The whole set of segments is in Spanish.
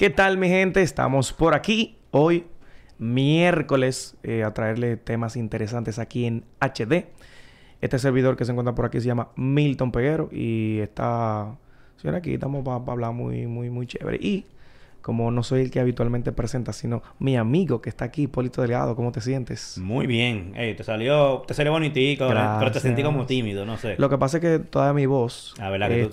¿Qué tal mi gente? Estamos por aquí hoy, miércoles, eh, a traerle temas interesantes aquí en HD. Este servidor que se encuentra por aquí se llama Milton Peguero y está... Señora, aquí estamos para hablar muy, muy, muy chévere. Y como no soy el que habitualmente presenta, sino mi amigo que está aquí, Polito Delgado, ¿cómo te sientes? Muy bien. Ey, te salió, te salió bonitico, pero te sentí como tímido, no sé. Lo que pasa es que todavía mi voz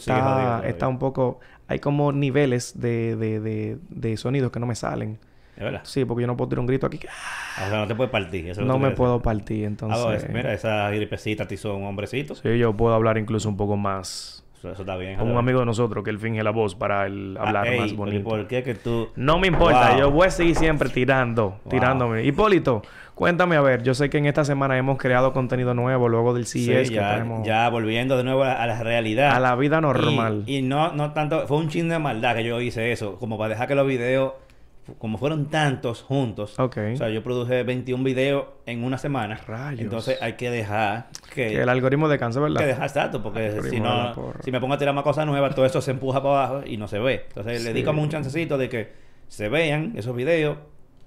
Ah, está un poco... Hay como niveles de, de, de, de sonidos que no me salen. ¿Es verdad? Sí, porque yo no puedo tirar un grito aquí. que- O sea, no te puedes partir. eso No me puedo partir, entonces... Ah, pues, mira, esa gripecita te hizo un hombrecito. Sí, yo puedo hablar incluso un poco más... Eso, eso está bien. Como un amigo de nosotros que él finge la voz para él Ah, hablar ey, más pero ¿y bonito. ¿Por qué que tú...? No me importa, Wow. yo voy a seguir siempre tirando, Wow. tirándome. Hipólito, cuéntame a ver, yo sé que en esta semana hemos creado contenido nuevo luego del Sí, CES que ya, tenemos ya volviendo de nuevo a, a la realidad. a la vida normal. Y, y no, no tanto... Fue un chin de maldad que yo hice eso. Como para dejar que los videos... Como fueron tantos juntos. Ok. O sea, yo produje 21 videos en una semana. Rayos. Entonces hay que dejar que... Que el algoritmo descansa, ¿verdad? que dejar exacto, porque si no, si me pongo a tirar más cosas nuevas, todo eso se empuja para abajo y no se ve. Entonces le di como un chancecito de que se vean esos videos,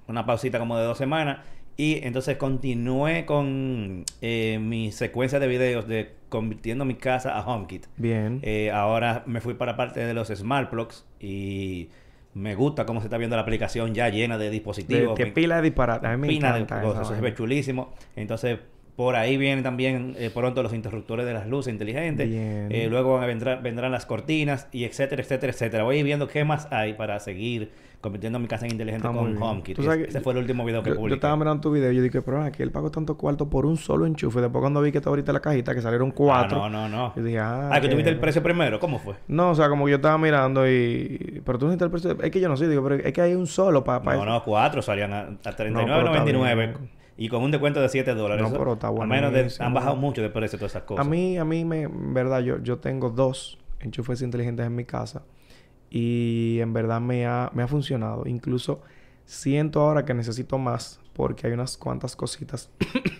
una pausita como de dos semanas, y entonces continué con eh, mi secuencia de videos de convirtiendo mi casa a HomeKit. Bien. Eh, ahora me fui para parte de los Smart Plugs y me gusta cómo se está viendo la aplicación ya llena de dispositivos. que pila de disparate. A mí me de cosas, eso se ve chulísimo. Entonces, por ahí vienen también eh, pronto los interruptores de las luces inteligentes. Bien. Eh, luego vendrán, vendrán las cortinas y etcétera, etcétera, etcétera. Voy viendo qué más hay para seguir convirtiendo mi casa en inteligente Ah, con. HomeKit. Tú sabes Ese que fue el último video que Yo, yo estaba mirando tu video y yo dije, pero aquí él pagó tanto cuarto por un solo enchufe. Después cuando vi que estaba ahorita la cajita, que salieron Ah, cuatro. no, no, no. Yo dije, ah, Ah, que que- tuviste el precio primero. ¿Cómo fue? No, o sea, como que yo estaba mirando y... Pero tú no el precio... Es que yo no sé, digo, pero es que hay un solo para... No, no, cuatro salían a, a No, pero está 39.99 bien. y con un descuento de 7 dólares. No, pero está a menos de, han bajado mucho de precio todas esas cosas. A mí, a mí me... En verdad, yo, yo tengo dos enchufes inteligentes en mi casa. Y en verdad me ha, me ha funcionado. Incluso siento ahora que necesito más. Porque hay unas cuantas cositas.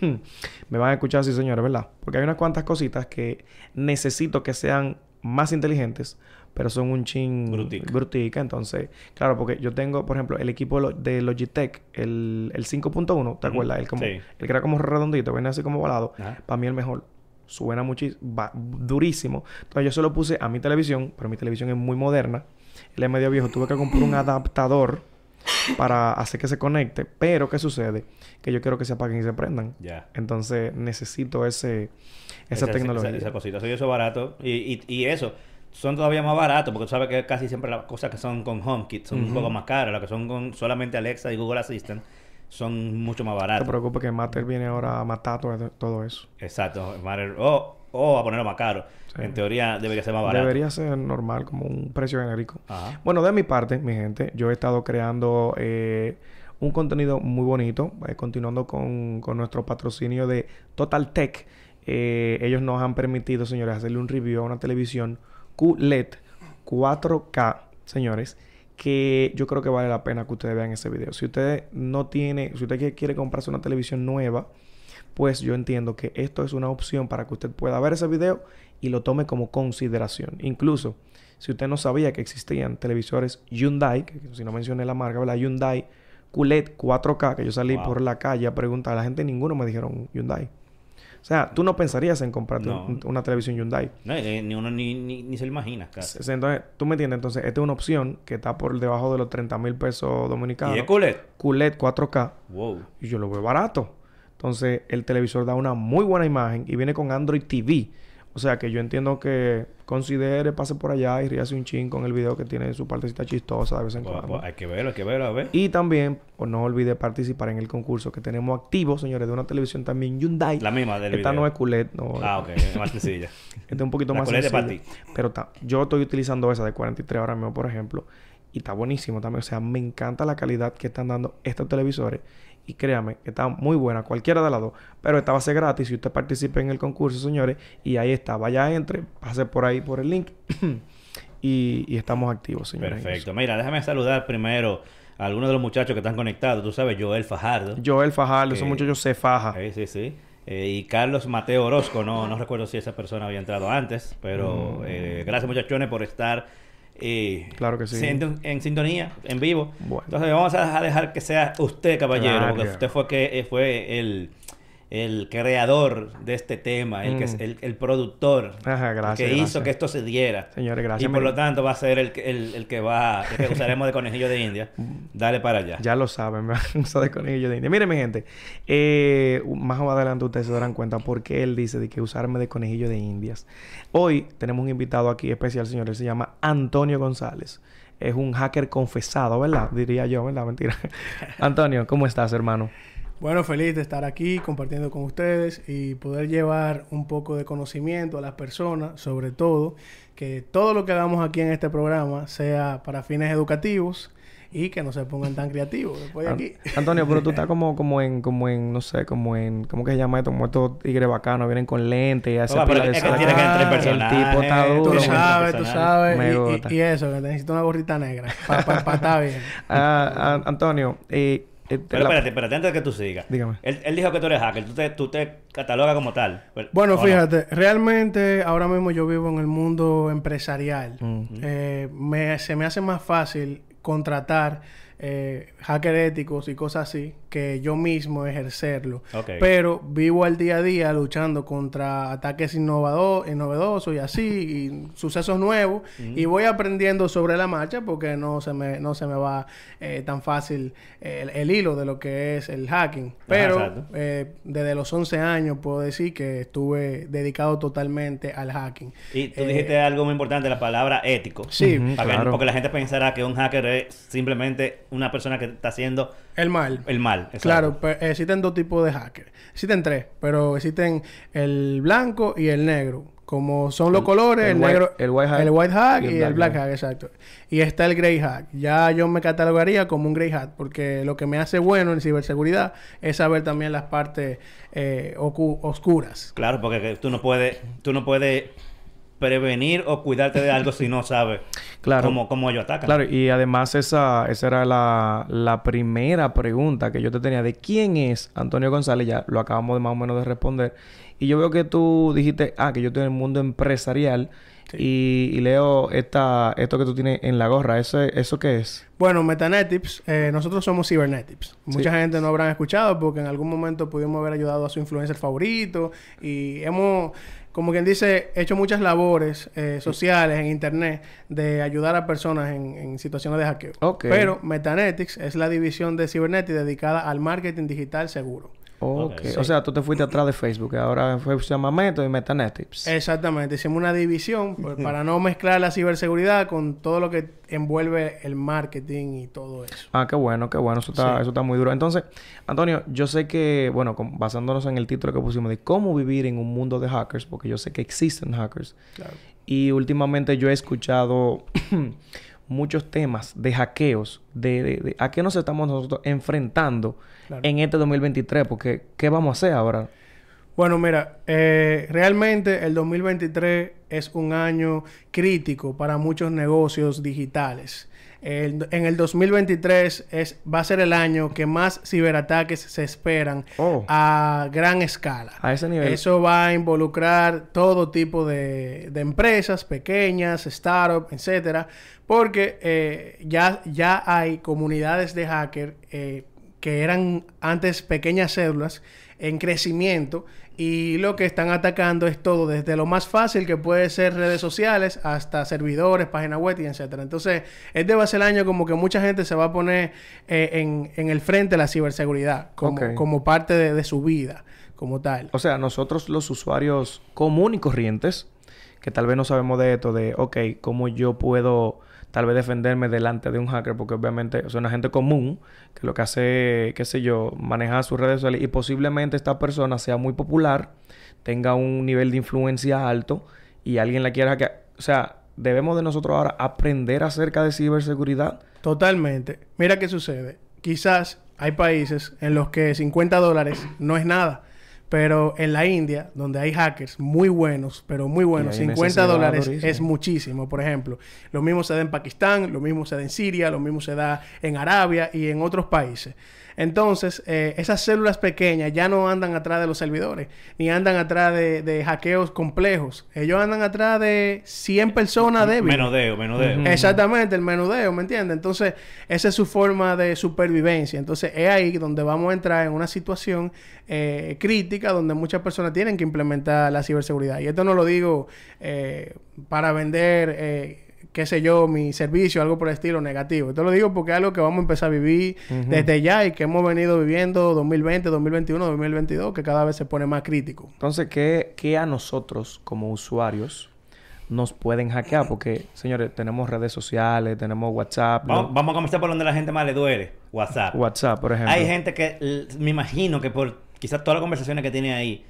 me van a escuchar así, señores, ¿verdad? Porque hay unas cuantas cositas que necesito que sean más inteligentes. Pero son un chin... Brutica. brutica. Entonces, claro, porque yo tengo, por ejemplo, el equipo de lo- de Logitech, el, el 5.1, ¿te acuerdas? El, como, Sí. el que era como redondito, viene así como volado. Para mí el mejor. Suena muchísimo, durísimo. Entonces yo se lo puse a mi televisión, pero mi televisión es muy moderna. Él es medio viejo. Tuve que comprar un adaptador para hacer que se conecte. Pero ¿qué sucede? Que yo quiero que se apaguen y se prendan. Ya. Entonces necesito ese, esa, tecnología. Esa, esa cosita. Eso y eso barato. Y, y, y eso son todavía más baratos porque tú sabes que casi siempre las cosas que son con HomeKit son un poco más caras. Las que son con solamente Alexa y Google Assistant son mucho más No te baratas. preocupes que Matter viene ahora a matar todo, todo eso. Exacto. Matter- O, o a ponerlo más caro. Sí. En teoría debería ser más barato. Debería ser normal, como un precio genérico. Ajá. Bueno, de mi parte, mi gente, yo he estado creando eh, un contenido muy bonito, eh, continuando con, con nuestro patrocinio de Total Tech. Eh, ellos nos han permitido, señores, hacerle un review a una televisión QLED 4K, señores, que yo creo que vale la pena que ustedes vean ese video. Si usted no tiene, si usted quiere- quiere comprarse una televisión nueva, pues yo entiendo que esto es una opción para que usted pueda ver ese video y lo tome como consideración. Incluso, si usted no sabía que existían televisores Hyundai, que si no mencioné la marca, ¿verdad? Hyundai QLED 4K, que yo salí Wow. por la calle a preguntar a la gente, ninguno me dijeron Hyundai. O sea, tú no pensarías en comprarte No. un- una televisión Hyundai. No, eh, ni uno ni, ni, ni se imagina casi. Entonces, tú me entiendes. Entonces, esta es una opción que está por debajo de los 30 mil pesos dominicanos. ¿Y es QLED? QLED 4K. Wow. Y yo lo veo barato. Entonces, el televisor da una muy buena imagen y viene con Android TV. O sea que yo entiendo que considere, pase por allá y ríase un chin con el video que tiene su partecita chistosa de vez en cuando. hay que verlo, hay que verlo, a ver. Y también, pues no olvide participar en el concurso que tenemos activo, señores, de una televisión también Hyundai. La misma del Esta video. no es QLED, no. Ah, ok. Es más sencilla. Esta es un poquito La más QLED es para sencilla. Pero ta- yo estoy utilizando esa de 43 ahora mismo, por ejemplo. Y está buenísimo también. O sea, me encanta la calidad que están dando estos televisores. Y créame, que está muy buena, cualquiera de las dos. Pero esta va a ser gratis si usted participe en el concurso, señores. Y ahí está. Vaya, entre, pase por ahí por el link. y, y estamos activos, señores. Perfecto. Mira, déjame saludar primero a algunos de los muchachos que están conectados. Tú sabes, Joel Fajardo. Joel Fajardo, esos Eh, muchachos se faja. Sí, sí, sí. Eh, y Carlos Mateo Orozco, no, no recuerdo si esa persona había entrado antes, pero Mm. eh, gracias muchachones por estar eh, Claro que sí. En, en sintonía, en vivo. Bueno. Entonces vamos a dejar que sea usted, caballero, porque usted fue que eh, fue el, el creador de este tema, el, que es Mm. el, el productor Ajá, gracias, que hizo que esto se diera. Señores, Y gracias. por Me- lo tanto va a ser el, que- el, el que va, que usaremos de conejillo de India. Dale para allá. Ya lo saben, me uso de conejillo de India. Miren, mi gente, eh, más adelante ustedes se darán cuenta por qué él dice de que usarme de conejillo de indias. Hoy tenemos un invitado aquí especial, señores, se llama Antonio González. Es un hacker confesado, ¿verdad? Diría yo, ¿verdad? Mentira. Antonio, ¿cómo estás, hermano? Bueno, feliz de estar aquí compartiendo con ustedes y poder llevar un poco de conocimiento a las personas, sobre todo que todo lo que hagamos aquí en este programa sea para fines educativos y que no se pongan tan creativos después de aquí. Antonio, pero tú estás como, como en, como en, no sé, como en, ¿cómo que se llama esto? Como estos tigres bacanos, vienen con lentes y hacen Papá, pero es que tiene que entrar el tipo está duro, Tú sabes, tú sabes. Me y- gusta. Y, y eso, que necesito una gorrita negra para estar bien. Ah, ah, Antonio, eh, Pero la- espérate, espérate, antes de que tú sigas. Dígame. Él, él dijo que tú eres hacker. Tú te, tú te catalogas como tal. Pero- Bueno, fíjate, realmente ahora mismo yo vivo en el mundo empresarial. Mm. Eh, me- se me hace más fácil contratar eh, hacker éticos y cosas así que yo mismo ejercerlo. Pero vivo al día a día luchando contra ataques innovado- novedosos y así, y sucesos nuevos. Y voy aprendiendo sobre la marcha porque no se me, no se me va eh, tan fácil el, el hilo de lo que es el hacking. Pero eh, desde los 11 años puedo decir que estuve dedicado totalmente al hacking. Y tú Eh, dijiste algo muy importante, la palabra ético. Sí, Para que-. Porque la gente pensará que un hacker es simplemente una persona que está haciendo el mal. el mal. exacto. Claro, pe- existen dos tipos de hackers. Existen tres, pero existen el blanco y el negro. Como son los El- colores, el el, white- negro, el white hack el white hack y y, el black black hack. exacto. Y está el grey hack. Ya yo me catalogaría como un grey hack, porque lo que me hace bueno en ciberseguridad es saber también las partes eh, oscuras. Claro, porque que tú no puedes, tú no puedes prevenir o cuidarte de algo si no sabes Claro. cómo, cómo ellos atacan. Claro, y además esa, esa era la, la primera pregunta que yo te tenía de quién es Antonio González, ya lo acabamos de más o menos de responder. Y yo veo que tú dijiste, ah, que yo estoy en el mundo empresarial y, y leo esta, esto que tú tienes en la gorra. ¿Ese, ¿Eso qué es? Bueno, Metanetips, eh, nosotros somos Cybernetips. Mucha gente no habrán escuchado porque en algún momento pudimos haber ayudado a su influencer favorito y hemos, como quien dice, hecho muchas labores eh, sociales en Internet de ayudar a personas en, en situaciones de hackeo. Pero Metanetics es la división de Cybernetics dedicada al marketing digital seguro. O sea, tú te fuiste atrás de Facebook, ahora fue, se llama Método y Metanetics. Exactamente, hicimos una división pues, para no mezclar la ciberseguridad con todo lo que envuelve el marketing y todo eso. Ah, qué bueno, qué bueno. Eso está, Sí. eso está muy duro. Entonces, Antonio, yo sé que, bueno, con- basándonos en el título que pusimos de cómo vivir en un mundo de hackers, porque yo sé que existen hackers. Claro. Y últimamente yo he escuchado muchos temas de hackeos, de, de- de a qué nos estamos nosotros enfrentando Claro. en este 2023, porque ¿qué vamos a hacer ahora? Bueno, mira, eh, realmente el 2023 es un año crítico para muchos negocios digitales. El- en el 2023 es, va a ser el año que más ciberataques se esperan Oh. a gran escala. A ese nivel. Eso va a involucrar todo tipo de, de empresas pequeñas, startups, etcétera, porque eh, ya, ya hay comunidades de hacker eh, que eran antes pequeñas células en crecimiento y lo que están atacando es todo, desde lo más fácil que puede ser redes sociales hasta servidores, páginas web y etcétera. Entonces, este va a ser el año como que mucha gente se va a poner eh, en, en el frente de la ciberseguridad como, como parte de, de su vida, como tal. O sea, nosotros los usuarios comunes y corrientes, que tal vez no sabemos de esto, de, ok, cómo yo puedo tal vez defenderme delante de un hacker, porque obviamente es una gente común que lo que hace, qué sé yo, manejar sus redes sociales y posiblemente esta persona sea muy popular, tenga un nivel de influencia alto y alguien la quiera hackear. O sea, debemos de nosotros ahora aprender acerca de ciberseguridad. Totalmente. Mira qué sucede. Quizás hay países en los que 50 dólares no es nada. Pero en la India, donde hay hackers muy buenos, pero muy buenos, Y hay 50 necesidad dólares es muchísimo, por ejemplo. Lo mismo se da en Pakistán, lo mismo se da en Siria, lo mismo se da en Arabia y en otros países. Entonces, eh, esas células pequeñas ya no andan atrás de los servidores, ni andan atrás de, de hackeos complejos. Ellos andan atrás de 100 personas débiles. Menudeo, menudeo. Exactamente, el menudeo, ¿me entiendes? Entonces, esa es su forma de supervivencia. Entonces, es ahí donde vamos a entrar en una situación eh, crítica donde muchas personas tienen que implementar la ciberseguridad. Y esto no lo digo eh, para vender, eh, qué sé yo, mi servicio, algo por el estilo negativo. Esto lo digo porque es algo que vamos a empezar a vivir desde ya y que hemos venido viviendo 2020, 2021, 2022, que cada vez se pone más crítico. Entonces, ¿qué, qué a nosotros como usuarios nos pueden hackear? Porque, señores, tenemos redes sociales, tenemos WhatsApp, Vamos, vamos a comenzar por donde la gente más le duele. WhatsApp. WhatsApp, por ejemplo. Hay gente que me imagino que por quizás todas las conversaciones que tiene ahí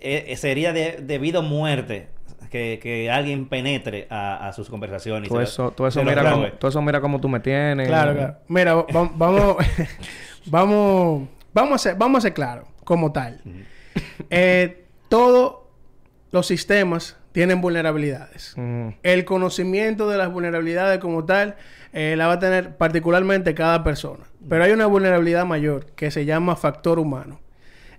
eh, eh, sería de, de vida o muerte que, que alguien penetre a, a sus conversaciones. Todo eso, todo eso mira como, todo eso mira cómo tú me tienes. Claro, claro. Mira, va- va- vamos, vamos, vamos a ser, vamos a ser claros, como tal. Eh, todos los sistemas tienen vulnerabilidades. El conocimiento de las vulnerabilidades como tal eh, la va a tener particularmente cada persona. Pero hay una vulnerabilidad mayor que se llama factor humano.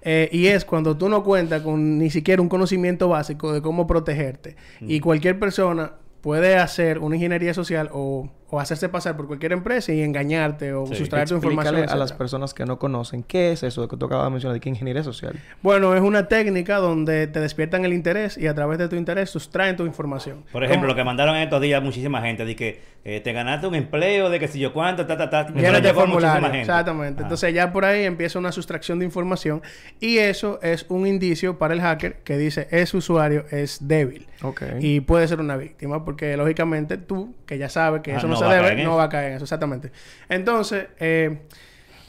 Eh, y es cuando tú no cuentas con ni siquiera un conocimiento básico de cómo protegerte. Y cualquier persona puede hacer una ingeniería social o, o hacerse pasar por cualquier empresa y engañarte o Sí. sustraer tu información. A las personas que no conocen qué es eso que tú acabas de mencionar, de que ingeniería social. Bueno, es una técnica donde te despiertan el interés y a través de tu interés sustraen tu información. Por ejemplo, lo que mandaron estos días muchísima gente de que eh, te ganaste un empleo de que si yo cuánto, ta, ta, ta. De llegó a muchísima formulario. gente. Exactamente. Ah. Entonces ya por ahí empieza una sustracción de información y eso es un indicio para el hacker que dice ese usuario es débil Ok. y puede ser una víctima porque lógicamente tú que ya sabes que Ah, eso no, no se va a debe caer en no eso. va a caer en eso exactamente. Entonces eh,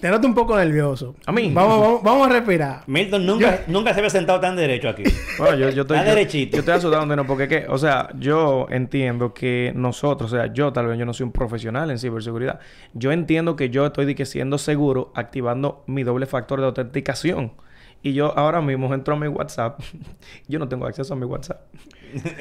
te noto un poco nervioso. A mí. Vamos, vamos, vamos a respirar. Milton nunca, nunca se había sentado tan derecho aquí. Bueno, yo, yo estoy... Yo- derechito. Yo, estoy asustado, no, porque que, o sea, yo entiendo que nosotros, o sea, yo tal vez yo no soy un profesional en ciberseguridad. Yo entiendo que yo estoy que siendo seguro activando mi doble factor de autenticación. Y yo ahora mismo entro a mi WhatsApp. yo no tengo acceso a mi WhatsApp.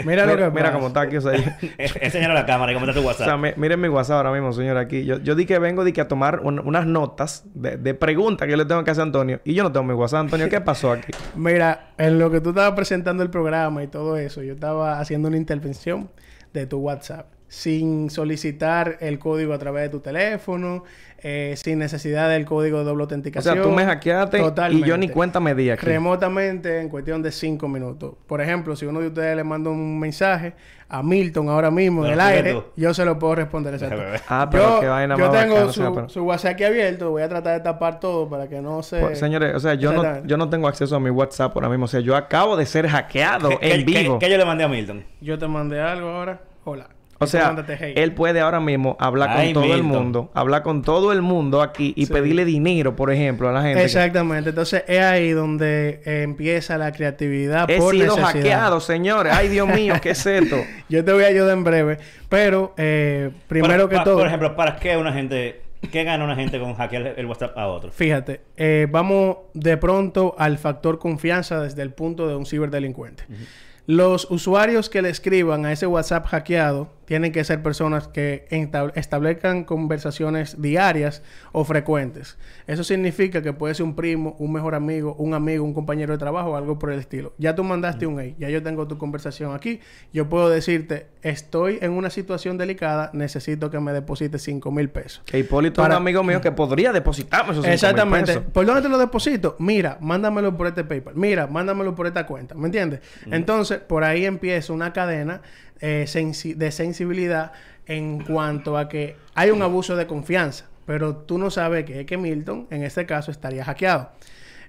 Mira, lo que mira pasa. cómo está aquí, o sea, a la cámara y cómo está tu O WhatsApp. sea, miren mi WhatsApp ahora mismo, señor, aquí. Yo, yo di que vengo di que a tomar un- unas notas de, de preguntas que yo le tengo que hacer a Antonio. Y yo no tengo mi WhatsApp. Antonio, ¿qué pasó aquí? Mira, en lo que tú estabas presentando el programa y todo eso, yo estaba haciendo una intervención de tu WhatsApp sin solicitar el código a través de tu teléfono, eh, sin necesidad del código de doble O autenticación. sea, tú me hackeaste y yo ni cuenta me di aquí. Remotamente en cuestión de cinco minutos. Por ejemplo, si uno de ustedes le manda un mensaje a Milton ahora mismo en el aire, tú. yo se lo puedo responder exacto. Ah, pero yo qué vaina yo más tengo bacana, o su, sea, pero- su WhatsApp aquí abierto, voy a tratar de tapar todo para que no se... Pues, señores, o sea, yo no, yo no tengo acceso a mi WhatsApp ahora mismo. O sea, yo acabo de ser hackeado ¿Qué- en qué- vivo. qué yo le mandé a Milton? Yo te mandé algo ahora. Hola. O sea, él puede ahora mismo hablar Ay, con todo el mundo, hablar con todo el mundo aquí y Sí. pedirle dinero, por ejemplo, a la gente. que- Exactamente. Entonces es ahí donde eh, empieza la creatividad He por sido necesidad. hackeado, señores. Ay, Dios mío, ¿qué es esto? Yo te voy a ayudar en breve. Pero eh, primero que pa- todo... Por ejemplo, ¿para qué una gente... ¿Qué gana una gente con hackear el WhatsApp a otro? Fíjate, eh, vamos de pronto al factor confianza desde el punto de un ciberdelincuente. Los usuarios que le escriban a ese WhatsApp hackeado tienen que ser personas que establezcan conversaciones diarias o frecuentes. Eso significa que puede ser un primo, un mejor amigo, un amigo, un compañero de trabajo o algo por el estilo. Ya tú mandaste un hey, ya yo tengo tu conversación aquí. Yo puedo decirte, estoy en una situación delicada, necesito que me deposites 5 mil pesos. Que Hipólito Para- es un amigo mío que podría depositarme esos cinco mil Exactamente. pesos. ¿Por dónde te lo deposito? Mira, mándamelo por este PayPal. Mira, mándamelo por esta cuenta. ¿Me entiendes? Entonces, por ahí empieza una cadena eh, de sensibilidad en cuanto a que hay un abuso de confianza. Pero tú no sabes que que Milton, en este caso, estaría hackeado.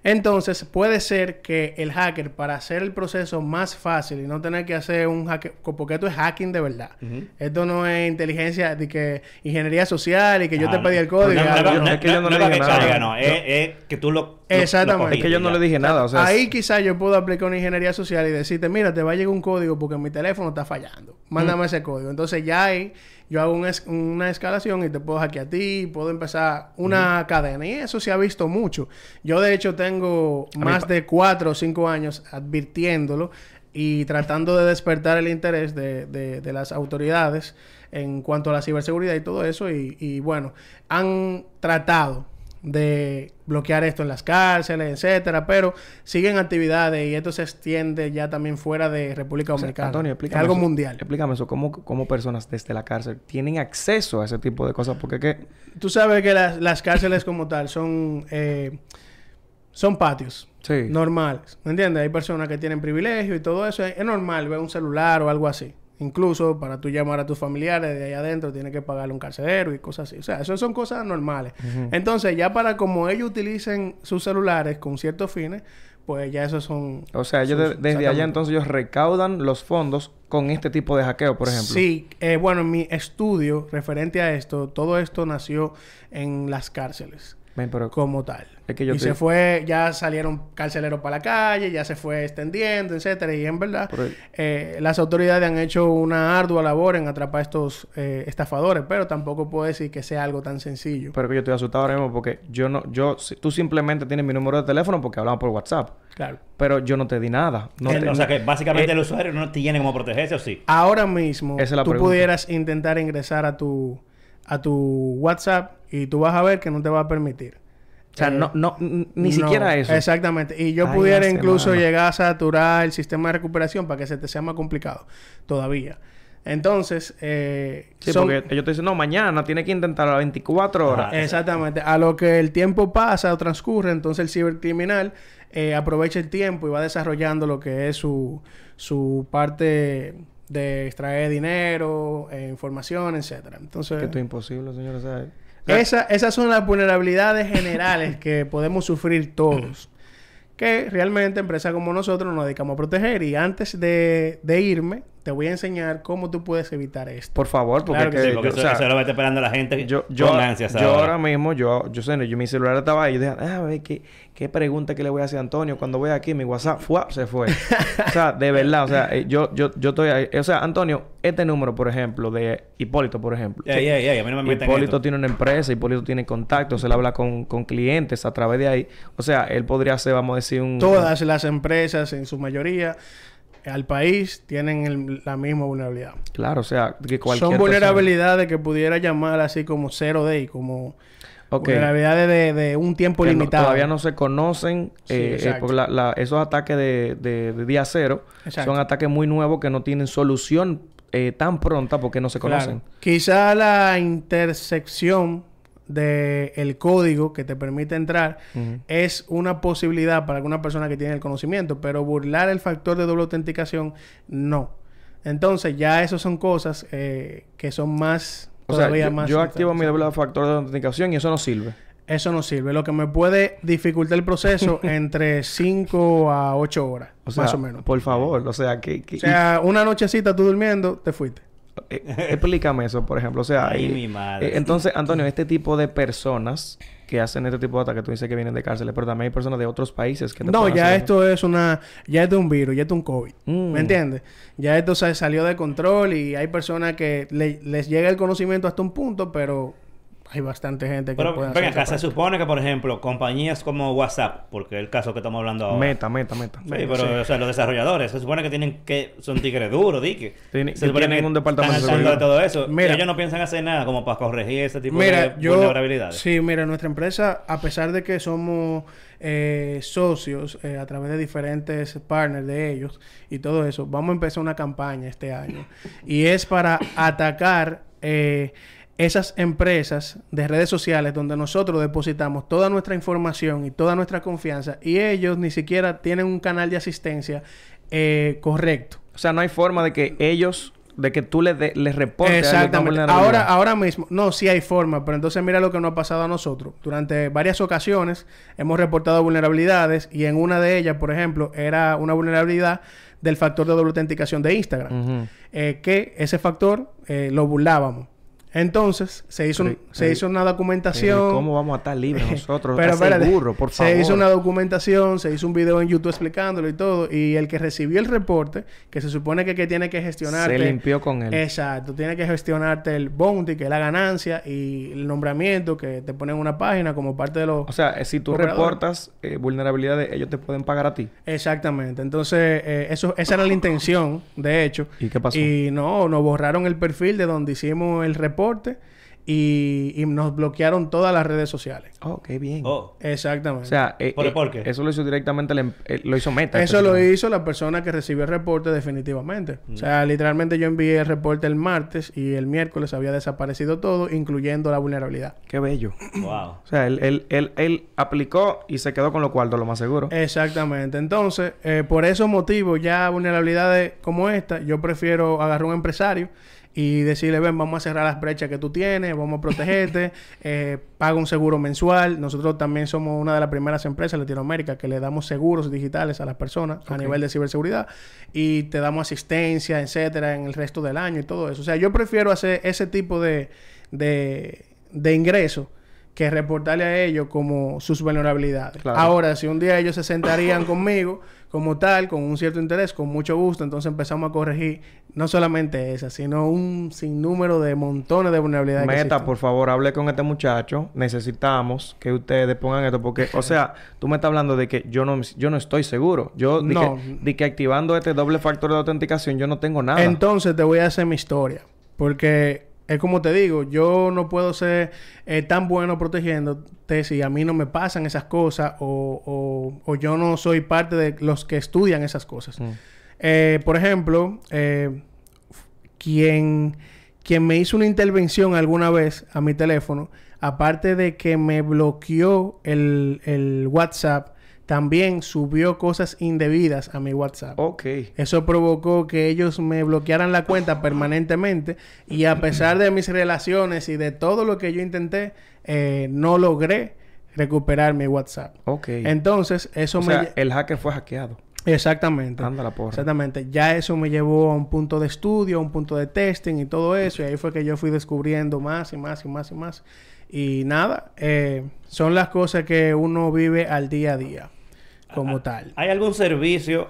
Entonces, puede ser que el hacker, para hacer el proceso más fácil y no tener que hacer un hacker, porque esto es hacking de verdad. Esto no es inteligencia de que ingeniería social y que yo Ah, te pedí el código. No, y no, algo. no, no, Es que yo no no le dije nada. caiga, no. Yo- Es, es que tú lo... Exactamente. lo Es que yo no le dije nada. O sea, Ahí quizás yo puedo aplicar una ingeniería social y decirte, mira, te va a llegar un código porque mi teléfono está fallando. Mándame ese código. Entonces ya ahí yo hago una, es- una escalación y te puedo hackear a ti, puedo empezar una cadena. Y eso se ha visto mucho. Yo, de hecho, tengo más de cuatro o cinco años advirtiéndolo y tratando de despertar el interés de, de- de las autoridades en cuanto a la ciberseguridad y todo eso. Y, y, bueno, han tratado de bloquear esto en las cárceles, etcétera, pero siguen actividades y esto se extiende ya también fuera de República O sea, Dominicana. Antonio, es explícame algo eso. mundial. Explícame eso. ¿Cómo, ¿Cómo personas desde la cárcel tienen acceso a ese tipo de cosas? Porque que... Tú sabes que las, las cárceles como tal son eh, son patios Sí. normales, ¿me entiendes? Hay personas que tienen privilegio y todo eso. Es, es normal ver un celular o algo así. Incluso para tú llamar a tus familiares de ahí adentro tienes que pagarle un carcelero y cosas así. O sea, eso son cosas normales. Entonces, ya para como ellos utilicen sus celulares con ciertos fines, pues ya esos son... O sea, ellos de- desde allá entonces ellos recaudan los fondos con este tipo de hackeo, por ejemplo. Sí, eh, bueno, en mi estudio referente a esto, todo esto nació en las cárceles Ven, pero como tal. Es que yo y te- se fue, ya salieron carceleros para la calle, ya se fue extendiendo, etcétera. Y en verdad, eh, las autoridades han hecho una ardua labor en atrapar a estos eh, estafadores, pero tampoco puedo decir que sea algo tan sencillo. Pero que yo estoy asustado ahora mismo porque yo no, yo, si- tú simplemente tienes mi número de teléfono porque hablamos por WhatsApp. Claro. Pero yo no te di nada. No Eh, te- o sea que básicamente eh, el usuario no tiene cómo protegerse o sí. Ahora mismo, Esa es la tú pregunta. pudieras intentar ingresar a tu, a tu WhatsApp y tú vas a ver que no te va a permitir. O sea, Eh, no, no, ni siquiera eso. Exactamente. Y yo Ay, pudiera incluso llegar a saturar el sistema de recuperación para que se te sea más complicado todavía. Entonces, eh, Sí, son- porque ellos te dicen, no, mañana tiene que intentar a las 24 horas. Exactamente. A lo que el tiempo pasa o transcurre, entonces el cibercriminal eh, aprovecha el tiempo y va desarrollando lo que es su, su parte de extraer dinero, eh, información, etcétera. Entonces, Que esto es imposible, señores. Sea, esa- esas son las vulnerabilidades generales que podemos sufrir todos. Que realmente empresas como nosotros nos dedicamos a proteger. Y antes de, de irme, te voy a enseñar cómo tú puedes evitar esto. por favor, porque, Claro que Sí, porque yo- eso, o sea, eso es lo que está esperando la gente yo, yo, con ansias yo ahora. ahora mismo, yo, yo sé, yo, mi celular estaba ahí. Yo dije, ah, a ver, ¿qué, qué pregunta que le voy a hacer a Antonio? Cuando voy aquí, mi WhatsApp, ¡fua! se fue. o sea, de verdad, o sea, eh, yo, yo, yo estoy ahí. O sea, Antonio, este número, por ejemplo, de Hipólito, por ejemplo. Ey, ey, ey, a mí no me meten en Hipólito tiene una empresa, Hipólito tiene contactos, él habla con, con clientes a través de ahí. O sea, él podría ser, vamos a decir, un... Todas las empresas, en su mayoría, al país, tienen el- la misma vulnerabilidad. Claro, o sea, que cualquier Son persona- vulnerabilidades que pudiera llamar así como zero day, como vulnerabilidades de, de un tiempo que no- limitado. todavía no se conocen. Sí, eh, eh, la- la- esos ataques de, de- de día cero Exacto. son ataques muy nuevos que no tienen solución eh, tan pronta porque no se Claro. conocen. Quizá la intersección del código que te permite entrar es una posibilidad para alguna persona que tiene el conocimiento, pero burlar el factor de doble autenticación no. Entonces ya eso son cosas eh, que son más O sea, todavía yo, más yo activo mi doble factor de autenticación y eso no sirve. Eso no sirve. Lo que me puede dificultar el proceso entre 5 a 8 horas, O sea, más o menos. por favor, o sea, que... que- O sea, una nochecita tú durmiendo, te fuiste. Eh, explícame eso, por ejemplo. O sea, Ay, eh, mi madre. eh, entonces, Antonio, este tipo de personas que hacen este tipo de ataques, tú dices que vienen de cárceles, pero también hay personas de otros países que te No, ya hacer esto es una... Ya esto es un virus, ya esto es un COVID. Mm. ¿Me entiendes? Ya esto se salió de control y hay personas que le- les llega el conocimiento hasta un punto, pero hay bastante gente que Pero puede ven hacer acá, se supone que, por ejemplo, compañías como WhatsApp, porque es el caso que estamos hablando ahora. Meta, meta, meta. Sí, pero, Sí. o sea, los desarrolladores, se supone que tienen que... Son tigres duros, dique. Tienen- se que supone tienen que un departamento están de de todo eso. Mira. ellos no piensan hacer nada como para corregir ese tipo Mira, de yo... vulnerabilidades. Sí, mira, nuestra empresa, a pesar de que somos eh, socios eh, a través de diferentes partners de ellos y todo eso, vamos a empezar una campaña este año. Y es para atacar eh, esas empresas de redes sociales donde nosotros depositamos toda nuestra información y toda nuestra confianza y ellos ni siquiera tienen un canal de asistencia eh, correcto. O sea, no hay forma de que ellos, de que tú les, de- les reportes a ellos una Exactamente. Ahora, ahora mismo, no, sí hay forma, pero entonces mira lo que nos ha pasado a nosotros. Durante varias ocasiones hemos reportado vulnerabilidades y en una de ellas, por ejemplo, era una vulnerabilidad del factor de doble autenticación de Instagram. Eh, que ese factor eh, lo burlábamos. Entonces, se hizo, Pero- se pero- hizo una Pero, documentación. ¿Cómo vamos a estar libres nosotros? Pero espérate, seguro, por favor. Se hizo una documentación, se hizo un video en YouTube explicándolo y todo. Y el que recibió el reporte, que se supone que, que tiene que gestionarte. Se limpió con él. Exacto, tiene que gestionarte el bounty, que es la ganancia, y el nombramiento que te ponen en una página como parte de los. O sea, eh, si tú reportas eh, vulnerabilidades, ellos te pueden pagar a ti. Exactamente. Entonces, eh, eso, esa era la intención, de hecho. ¿Y qué pasó? Y no, nos borraron el perfil de donde hicimos el reporte y, y nos bloquearon todas las redes sociales. Oh, qué bien. Oh. Exactamente. O sea, eh, ¿Por- eh, por qué? eso lo hizo directamente, el em- eh, lo hizo Meta. Eso lo hizo la persona que recibió el reporte definitivamente. O sea, literalmente yo envié el reporte el martes y el miércoles había desaparecido todo, incluyendo la vulnerabilidad. Qué bello. Wow. O sea, él, él, él, él aplicó y se quedó con los cuartos, lo más seguro. Exactamente. Entonces, eh, por esos motivos, ya vulnerabilidades como esta, yo prefiero agarrar un empresario y decirle, ven, vamos a cerrar las brechas que tú tienes, vamos a protegerte, eh, paga un seguro mensual. Nosotros también somos una de las primeras empresas en Latinoamérica que le damos seguros digitales a las personas a nivel de ciberseguridad y te damos asistencia, etcétera, en el resto del año y todo eso. O sea, yo prefiero hacer ese tipo de, de, de ingreso que reportarle a ellos como sus vulnerabilidades. Claro. Ahora, si un día ellos se sentarían conmigo como tal, con un cierto interés, con mucho gusto, entonces empezamos a corregir no solamente esa, sino un sinnúmero de montones de vulnerabilidades. que Meta, existen. por favor, hable con este muchacho. Necesitamos que ustedes pongan esto porque, o sea, tú me estás hablando de que yo no, yo no estoy seguro. Yo, de, No. que, de que activando este doble factor de autenticación yo no tengo nada. Entonces te voy a hacer mi historia. Porque es como te digo, yo no puedo ser eh, tan bueno protegiéndote si a mí no me pasan esas cosas o, o- o yo no soy parte de los que estudian esas cosas. Mm. Eh, por ejemplo, eh, quien, quien me hizo una intervención alguna vez a mi teléfono, aparte de que me bloqueó el, el WhatsApp, también subió cosas indebidas a mi WhatsApp. Ok. Eso provocó que ellos me bloquearan la cuenta permanentemente y a pesar de mis relaciones y de todo lo que yo intenté, eh, no logré recuperar mi WhatsApp. Ok. Entonces, eso o me... sea, el hacker fue hackeado. Exactamente. Anda la porra. Exactamente. Ya eso me llevó a un punto de estudio, a un punto de testing y todo eso. Y ahí fue que yo fui descubriendo más y más y más y más. Y nada, eh, son las cosas que uno vive al día a día, como tal. ¿Hay algún servicio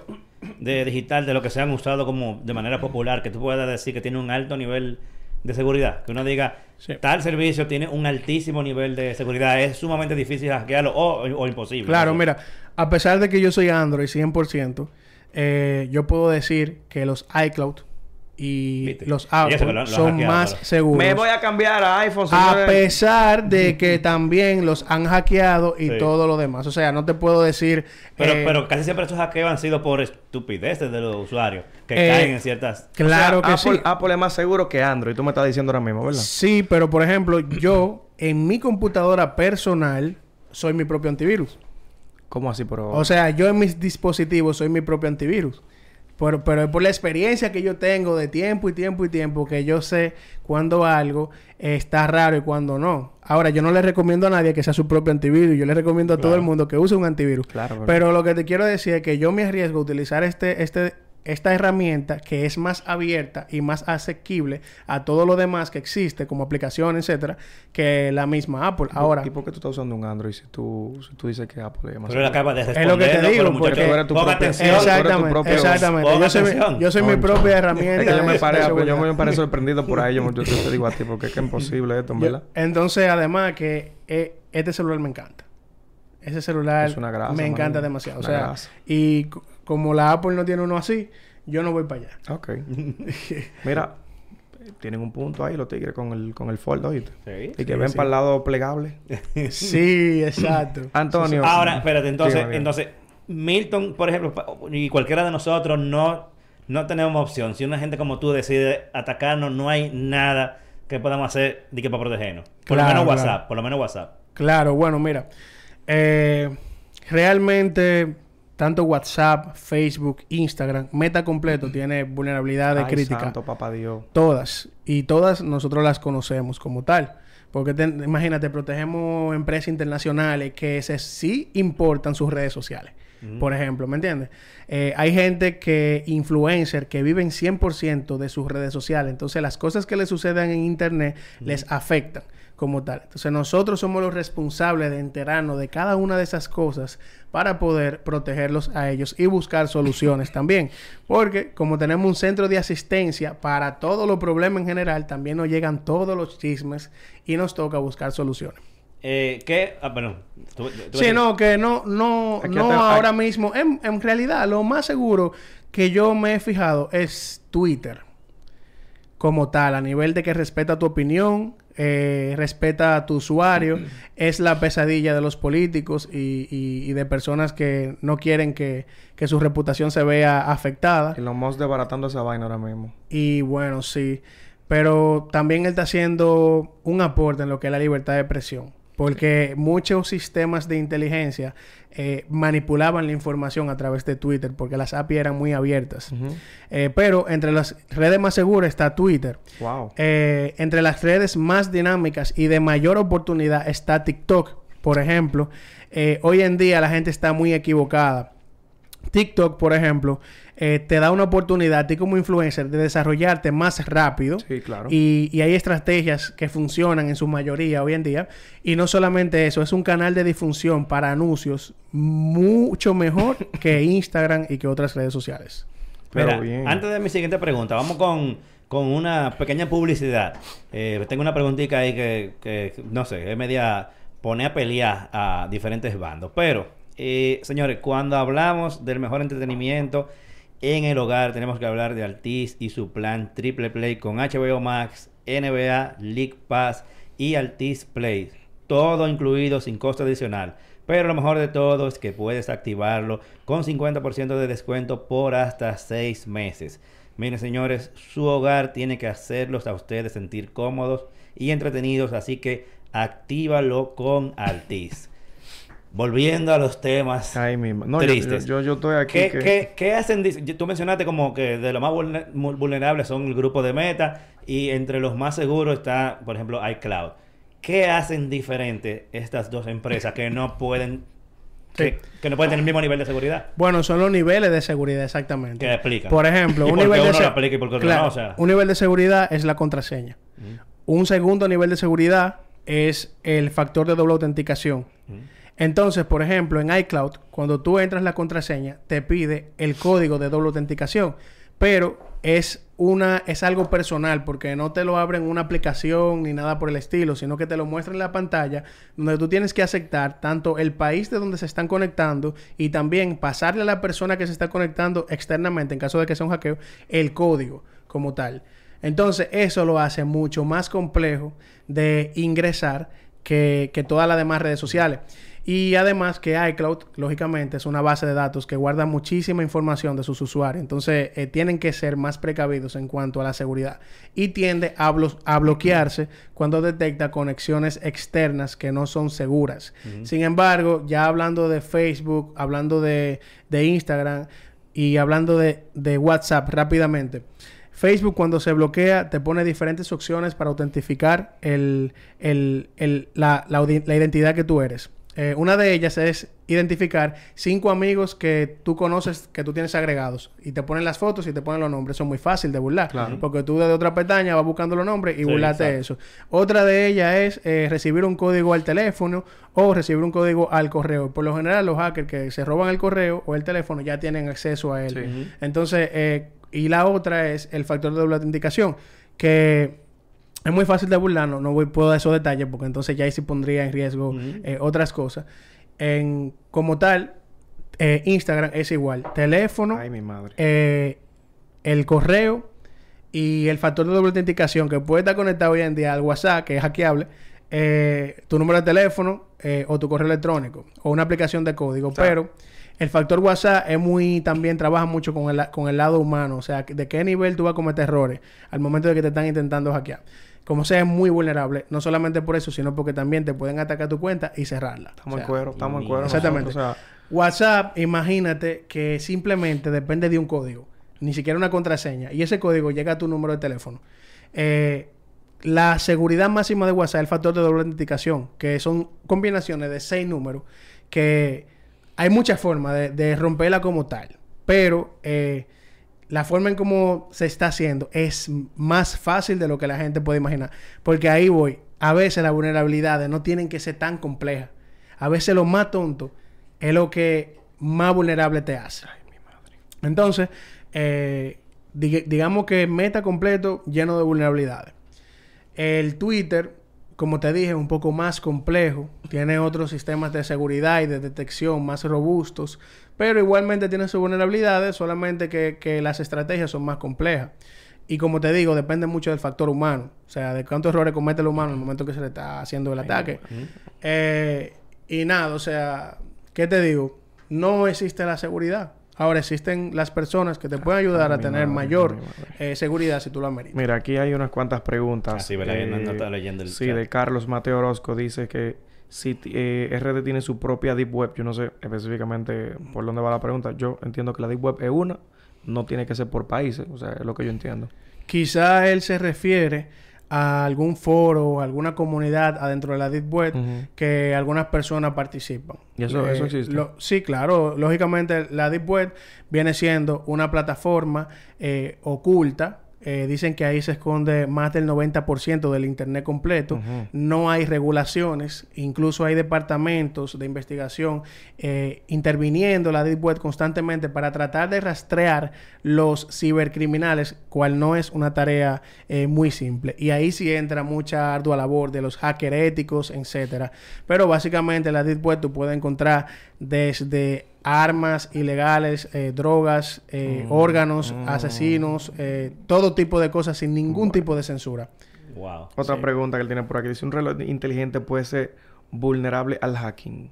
de digital de lo que se han usado como de manera popular que tú puedas decir que tiene un alto nivel de seguridad? Que uno diga, Sí. tal servicio tiene un altísimo nivel de seguridad, es sumamente difícil hackearlo o, o imposible. Claro, No mira, a pesar de que yo soy Android 100%, eh, yo puedo decir que los iCloud y Viste. los Apple lo- lo han son hackeado, más seguros. Me voy a cambiar a iPhone, A pesar de que también los han hackeado y Sí. todo lo demás. O sea, no te puedo decir... Pero, eh, pero casi siempre estos hackeos han sido por estupideces de los usuarios que Eh, caen en ciertas... Claro O sea, que sí. Apple, Apple es más seguro que Android. Tú me estás diciendo ahora mismo, ¿verdad? Sí, pero por ejemplo, yo en mi computadora personal soy mi propio antivirus. ¿Cómo así? Pero... O sea, yo en mis dispositivos soy mi propio antivirus. Pero, pero es por la experiencia que yo tengo de tiempo y tiempo y tiempo que yo sé cuando algo está raro y cuando no. Ahora, yo no le recomiendo a nadie que sea su propio antivirus. Yo le recomiendo a todo el mundo que use un antivirus. Claro, pero- Pero lo que te quiero decir es que yo me arriesgo a utilizar este, este, esta herramienta que es más abierta y más asequible a todo lo demás que existe, como aplicación, etcétera, que la misma Apple. Ahora, ¿Y por qué tú estás usando un Android si tú, si tú dices que Apple es más Pero él seguro? acaba de Es lo responder. que te digo, porque- tú eres tu propio- atención. Exactamente, propio- exactamente. Yo soy, mi, atención. yo soy mi Concho. propia herramienta. Es que yo me paré, yo me paré sorprendido por ahí. Yo, yo- te digo a ti porque es que es imposible esto, Yo- ¿verdad? entonces, además que eh, este celular me encanta. Ese celular Es una grasa, me encanta demasiado. O Una sea, grasa. y como la Apple no tiene uno así, yo no voy para allá. Ok. Mira, tienen un punto ahí los tigres con el, con el Fold, ¿oíste? Sí, y que sí, ven sí. para el lado plegable. sí, exacto. Antonio. Ahora, espérate, entonces, entonces, Milton, por ejemplo, y cualquiera de nosotros no, no tenemos opción. Si una gente como tú decide atacarnos, no hay nada que podamos hacer de que para protegernos. Por Claro, lo menos claro. WhatsApp, por lo menos WhatsApp. Claro, bueno, mira. eh, realmente, tanto WhatsApp, Facebook, Instagram, Meta completo tiene vulnerabilidades Ay, críticas. santo papá Dios. Todas. Y todas nosotros las conocemos como tal. Porque te- imagínate, protegemos empresas internacionales que se, sí importan sus redes sociales. por ejemplo, ¿me entiendes? Eh, hay gente que, influencer, que viven 100% de sus redes sociales. Entonces, las cosas que les suceden en Internet les afectan como tal. Entonces, nosotros somos los responsables de enterarnos de cada una de esas cosas para poder protegerlos a ellos y buscar soluciones también. Porque como tenemos un centro de asistencia para todos los problemas en general, también nos llegan todos los chismes y nos toca buscar soluciones. Eh, ¿Qué? Ah, bueno. tú- tú- Sí, no, que no, no, Aquí no está- ahora mismo. En, en realidad, lo más seguro que yo me he fijado es Twitter. Como tal, a nivel de que respeta tu opinión, eh, respeta a tu usuario, es la pesadilla de los políticos y, y- y de personas que no quieren que, que su reputación se vea afectada. Y los Musk desbaratando esa vaina ahora mismo. Y bueno, sí. Pero también él está haciendo un aporte en lo que es la libertad de expresión. Porque muchos sistemas de inteligencia eh, manipulaban la información a través de Twitter porque las API eran muy abiertas. Eh, pero entre las redes más seguras está Twitter. Wow. Eh, entre las redes más dinámicas y de mayor oportunidad está TikTok, por ejemplo. Hoy en día la gente está muy equivocada. TikTok, por ejemplo, eh, te da una oportunidad a ti como influencer de desarrollarte más rápido. Sí, claro. Y, y hay estrategias que funcionan en su mayoría hoy en día. Y no solamente eso, es un canal de difusión para anuncios mucho mejor que Instagram y que otras redes sociales. Pero Mira, bien. antes de mi siguiente pregunta, vamos con, con una pequeña publicidad. Eh, tengo una preguntita ahí que, que, no sé, es media pone a pelear a diferentes bandos. Pero, eh, señores, cuando hablamos del mejor entretenimiento en el hogar, tenemos que hablar de Altiz y su plan Triple Play con HBO Max, NBA, League Pass y Altiz Play. Todo incluido sin costo adicional. Pero lo mejor de todo es que puedes activarlo con 50% de descuento por hasta 6 meses. Miren señores, su hogar tiene que hacerlos a ustedes sentir cómodos y entretenidos, así que actívalo con Altiz. Volviendo a los temas. No, tristes. yo, yo estoy aquí. ¿Qué, que- qué- qué hacen? Tú mencionaste como que de los más vulnerables son el grupo de Meta y entre los más seguros está, por ejemplo, iCloud. ¿Qué hacen diferente estas dos empresas que no pueden que, que no pueden tener el mismo nivel de seguridad? Bueno, son los niveles de seguridad, exactamente. Que explican. Por ejemplo, ¿Y un nivel de uno se- lo aplica y por qué otro Claro, no? O sea- un nivel de seguridad es la contraseña. Un segundo nivel de seguridad es el factor de doble autenticación. Entonces, por ejemplo, en iCloud, cuando tú entras la contraseña, te pide el código de doble autenticación, pero es una es algo personal porque no te lo abre en una aplicación ni nada por el estilo, sino que te lo muestra en la pantalla donde tú tienes que aceptar tanto el país de donde se están conectando y también pasarle a la persona que se está conectando externamente en caso de que sea un hackeo el código como tal. Entonces, eso lo hace mucho más complejo de ingresar que, que todas las demás redes sociales. Y además que iCloud, lógicamente, es una base de datos que guarda muchísima información de sus usuarios. Entonces, eh, tienen que ser más precavidos en cuanto a la seguridad. Y tiende a, blo- a bloquearse cuando detecta conexiones externas que no son seguras. Sin embargo, ya hablando de Facebook, hablando de, de Instagram y hablando de, de WhatsApp rápidamente. Facebook cuando se bloquea te pone diferentes opciones para autentificar el, el- el- la, la la identidad que tú eres. Eh, una de ellas es identificar cinco amigos que tú conoces, que tú tienes agregados. Y te ponen las fotos y te ponen los nombres. Eso es muy fácil de burlar. Claro. Porque tú desde otra pestaña vas buscando los nombres y Sí, burlate eso. Otra de ellas es eh, recibir un código al teléfono o recibir un código al correo. Por lo general, los hackers que se roban el correo o el teléfono ya tienen acceso a él. Sí. Entonces, eh, y la otra es el factor de doble autenticación, que es muy fácil de burlar, no, voy, puedo dar esos detalles porque entonces ya ahí sí pondría en riesgo eh, otras cosas. En, como tal, eh, Instagram es igual. Teléfono, Ay, mi madre. eh, el correo y el factor de doble autenticación que puede estar conectado hoy en día al WhatsApp, que es hackeable, tu número de teléfono o tu correo electrónico o una aplicación de código. sea- Pero el factor WhatsApp es muy también trabaja mucho con el, con el lado humano, o sea, de qué nivel tú vas a cometer errores al momento de que te están intentando hackear. Como sea, es muy vulnerable, no solamente por eso, sino porque también te pueden atacar tu cuenta y cerrarla. Estamos O sea, en cuero, estamos en cuero. Exactamente. nosotros, o sea, WhatsApp, imagínate que simplemente depende de un código, ni siquiera una contraseña, y ese código llega a tu número de teléfono. Eh, la seguridad máxima de WhatsApp es el factor de doble autenticación, que son combinaciones de seis números que hay muchas formas de, de romperla como tal, pero eh, la forma en cómo se está haciendo es más fácil de lo que la gente puede imaginar. Porque ahí voy. A veces las vulnerabilidades no tienen que ser tan complejas. A veces lo más tonto es lo que más vulnerable te hace. Entonces, eh, dig- digamos que meta completo lleno de vulnerabilidades. El Twitter, como te dije, un poco más complejo. Tiene otros sistemas de seguridad y de detección más robustos. Pero igualmente tiene sus vulnerabilidades, solamente que, que las estrategias son más complejas. Y como te digo, depende mucho del factor humano. O sea, de cuántos errores comete el humano en el momento que se le está haciendo el ataque. Eh, y nada, o sea, ¿qué te digo? No existe la seguridad. Ahora existen las personas que te pueden ayudar Ah, a tener madre, mayor eh, seguridad si tú lo ameritas. Mira, aquí hay unas cuantas preguntas. Ah, sí, ¿verdad? Yo no- no estaba leyendo el Sí, chat. de Carlos Mateo Orozco dice que si eh, RD tiene su propia Deep Web, yo no sé específicamente por dónde va la pregunta. Yo entiendo que la Deep Web es una, no tiene que ser por países, o sea, es lo que yo entiendo. Quizá él se refiere a algún foro o alguna comunidad adentro de la Deep Web que algunas personas participan. ¿Y eso- eso existe? lo- sí, claro. Lógicamente, la Deep Web viene siendo una plataforma eh, oculta. Eh, dicen que ahí se esconde más del 90% del Internet completo. No hay regulaciones. Incluso hay departamentos de investigación eh, interviniendo la Deep Web constantemente para tratar de rastrear los cibercriminales, cual no es una tarea eh, muy simple. Y ahí sí entra mucha ardua labor de los hackers éticos, etcétera. Pero básicamente en la Deep Web tú puedes encontrar desde armas ilegales, eh, drogas, eh, Mm, órganos, mm. asesinos, eh, todo tipo de cosas sin ningún tipo de censura. Wow. Otra Sí. pregunta que él tiene por aquí. Dice, ¿un reloj inteligente puede ser vulnerable al hacking?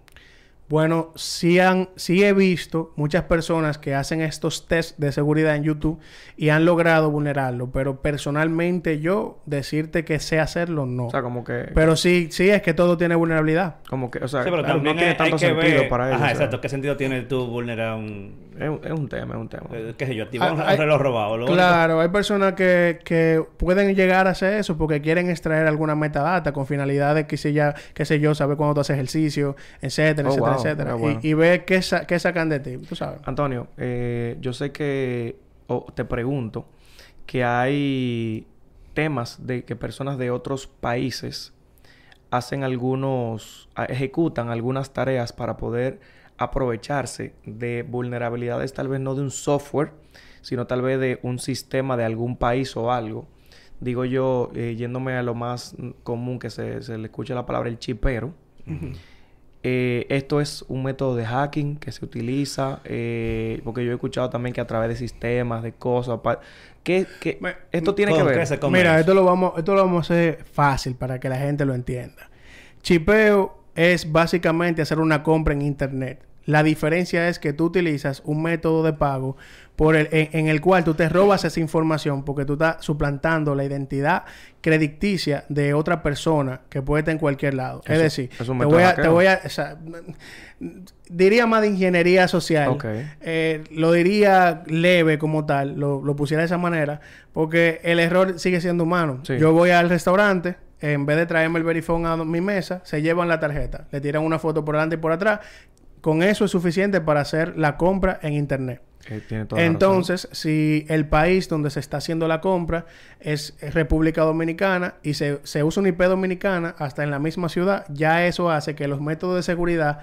Bueno, sí, han, sí he visto muchas personas que hacen estos tests de seguridad en YouTube y han logrado vulnerarlo, pero personalmente yo decirte que sé hacerlo no. O sea, como que... pero sí, sí es que todo tiene vulnerabilidad. como que, o sea, Sí, pero claro, también no tiene hay, tanto sentido ver... para ellos. Ajá, o sea, exacto. ¿Qué sentido tiene tú vulnerar un... Es, un- es un tema, es un tema. eh, qué sé yo, activar Ah, un, reloj robado? Lo único- Claro, hay personas que, que pueden llegar a hacer eso porque quieren extraer alguna metadata con finalidades que sé ya, qué sé yo, saber cuándo tú haces ejercicio, etcétera, Oh, etcétera, wow. etcétera. Ah, bueno. y, y ver qué, sa- qué sacan de ti, tú sabes. Antonio, eh, yo sé que, o te pregunto, que hay temas de que personas de otros países hacen algunos, ejecutan algunas tareas para poder aprovecharse de vulnerabilidades tal vez no de un software, sino tal vez de un sistema de algún país o algo. Digo yo, eh, yéndome a lo más común que se, se le escucha la palabra el chipero. Eh, esto es un método de hacking que se utiliza, eh, porque yo he escuchado también que a través de sistemas, de cosas, pa- ¿qué, qué- Me- esto tiene que ¿Con ver? Mira, esto lo vamos, esto lo vamos a hacer fácil para que la gente lo entienda. Chipeo es básicamente hacer una compra en internet. La diferencia es que tú utilizas un método de pago por el, en, en el cual tú te robas esa información porque tú estás suplantando la identidad crediticia de otra persona que puede estar en cualquier lado. es decir, es un te voy a, te voy a, o sea, diría más de ingeniería social. Eh, lo diría leve como tal, lo, lo pusiera de esa manera, porque el error sigue siendo humano. Sí. Yo voy al restaurante, en vez de traerme el verifón a mi mesa, se llevan la tarjeta, le tiran una foto por delante y por atrás. Con eso es suficiente para hacer la compra en internet. Eh, tiene toda la razón. Entonces, si el país donde se está haciendo la compra es República Dominicana y se, se usa una IP dominicana hasta en la misma ciudad, ya eso hace que los métodos de seguridad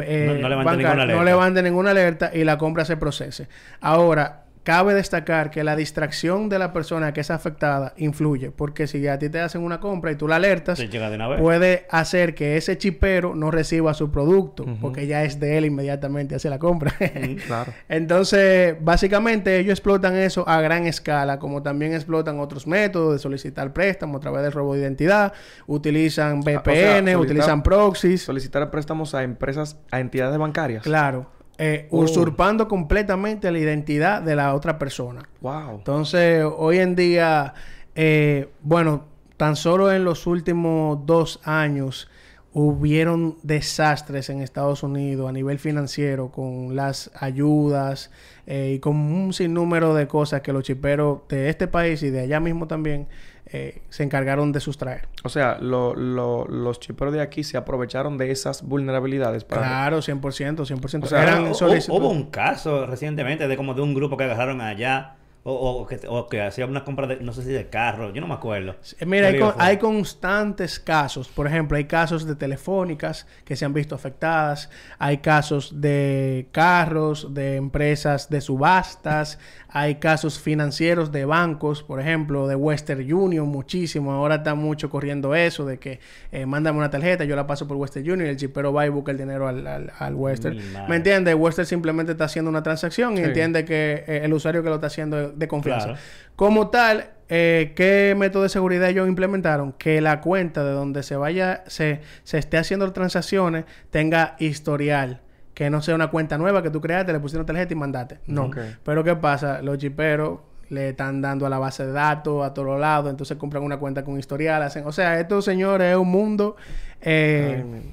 eh, No- no levanten bancarios ninguna no alerta. levanten ninguna alerta y la compra se procese. Ahora, cabe destacar que la distracción de la persona que es afectada influye, porque si a ti te hacen una compra y tú la alertas, Te llega de una vez. puede hacer que ese chipero no reciba su producto, porque ya es de él inmediatamente hace la compra. Claro. Entonces, básicamente ellos explotan eso a gran escala, como también explotan otros métodos de solicitar préstamo a través del robo de identidad, utilizan VPN, Ah, o sea, solicitar- utilizan proxies, Solicitar préstamos a empresas, a entidades bancarias. claro, eh, Oh. usurpando completamente la identidad de la otra persona. Wow. Entonces, hoy en día, eh, bueno, tan solo en los últimos dos años hubieron desastres en Estados Unidos a nivel financiero con las ayudas eh, y con un sinnúmero de cosas que los chiperos de este país y de allá mismo también eh, se encargaron de sustraer. O sea, lo- lo- los chiperos de aquí se aprovecharon de esas vulnerabilidades para... Claro, 100%, 100%. O sea, Eran solicitud- Hubo un caso recientemente de como de un grupo que agarraron allá o, o que, o que hacía una compra de, no sé si de carro, yo no me acuerdo. Mira, hay, ¿Qué con- hay constantes casos. Por ejemplo, hay casos de telefónicas que se han visto afectadas. Hay casos de carros, de empresas de subastas. Hay casos financieros de bancos, por ejemplo, de Western Union, muchísimo. Ahora está mucho corriendo eso de que eh, mándame una tarjeta, yo la paso por Western Union y el chipero va y busca el dinero al, al- al Western. ¿Me entiendes? Western simplemente está haciendo una transacción y Sí. entiende que eh, el usuario que lo está haciendo es de confianza. Claro. Como tal, eh, ¿qué método de seguridad ellos implementaron? Que la cuenta de donde se vaya, se, se esté haciendo transacciones, tenga historial. Que no sea una cuenta nueva que tú creaste, le pusieron tarjeta y mandaste. No. Pero ¿qué pasa? Los chiperos le están dando a la base de datos a todos lados, entonces compran una cuenta con historial. Hacen... O sea, estos señores es un mundo eh, Ay,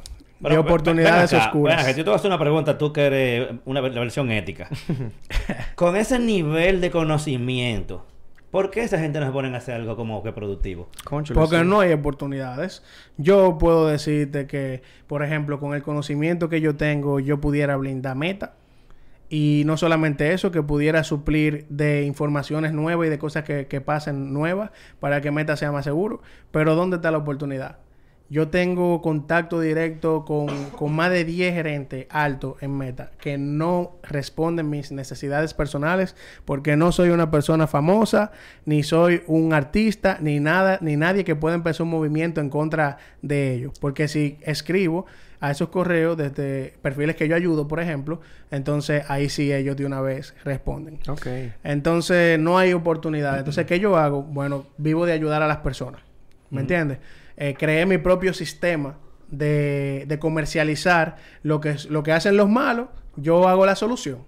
de ven- oportunidades ven acá, oscuras. ven acá, yo te voy a hacer una pregunta, tú que eres una la versión ética. Con ese nivel de conocimiento, ¿por qué esa gente no se ponen a hacer algo como que productivo? Porque sí. no hay oportunidades. Yo puedo decirte que, por ejemplo, con el conocimiento que yo tengo, yo pudiera blindar meta. Y no solamente eso, que pudiera suplir de informaciones nuevas y de cosas que, que pasen nuevas para que Meta sea más seguro. Pero ¿dónde está la oportunidad? Yo tengo contacto directo con, con más de 10 gerentes altos en Meta que no responden mis necesidades personales porque no soy una persona famosa, ni soy un artista, ni nada, ni nadie que pueda empezar un movimiento en contra de ellos. Porque si escribo a esos correos desde perfiles que yo ayudo, por ejemplo, entonces ahí sí ellos de una vez responden. Ok. Entonces no hay oportunidad. Entonces, ¿qué yo hago? Bueno, vivo de ayudar a las personas. ¿Me entiendes? Eh, creé mi propio sistema de, de comercializar lo que, lo que hacen los malos. Yo hago la solución.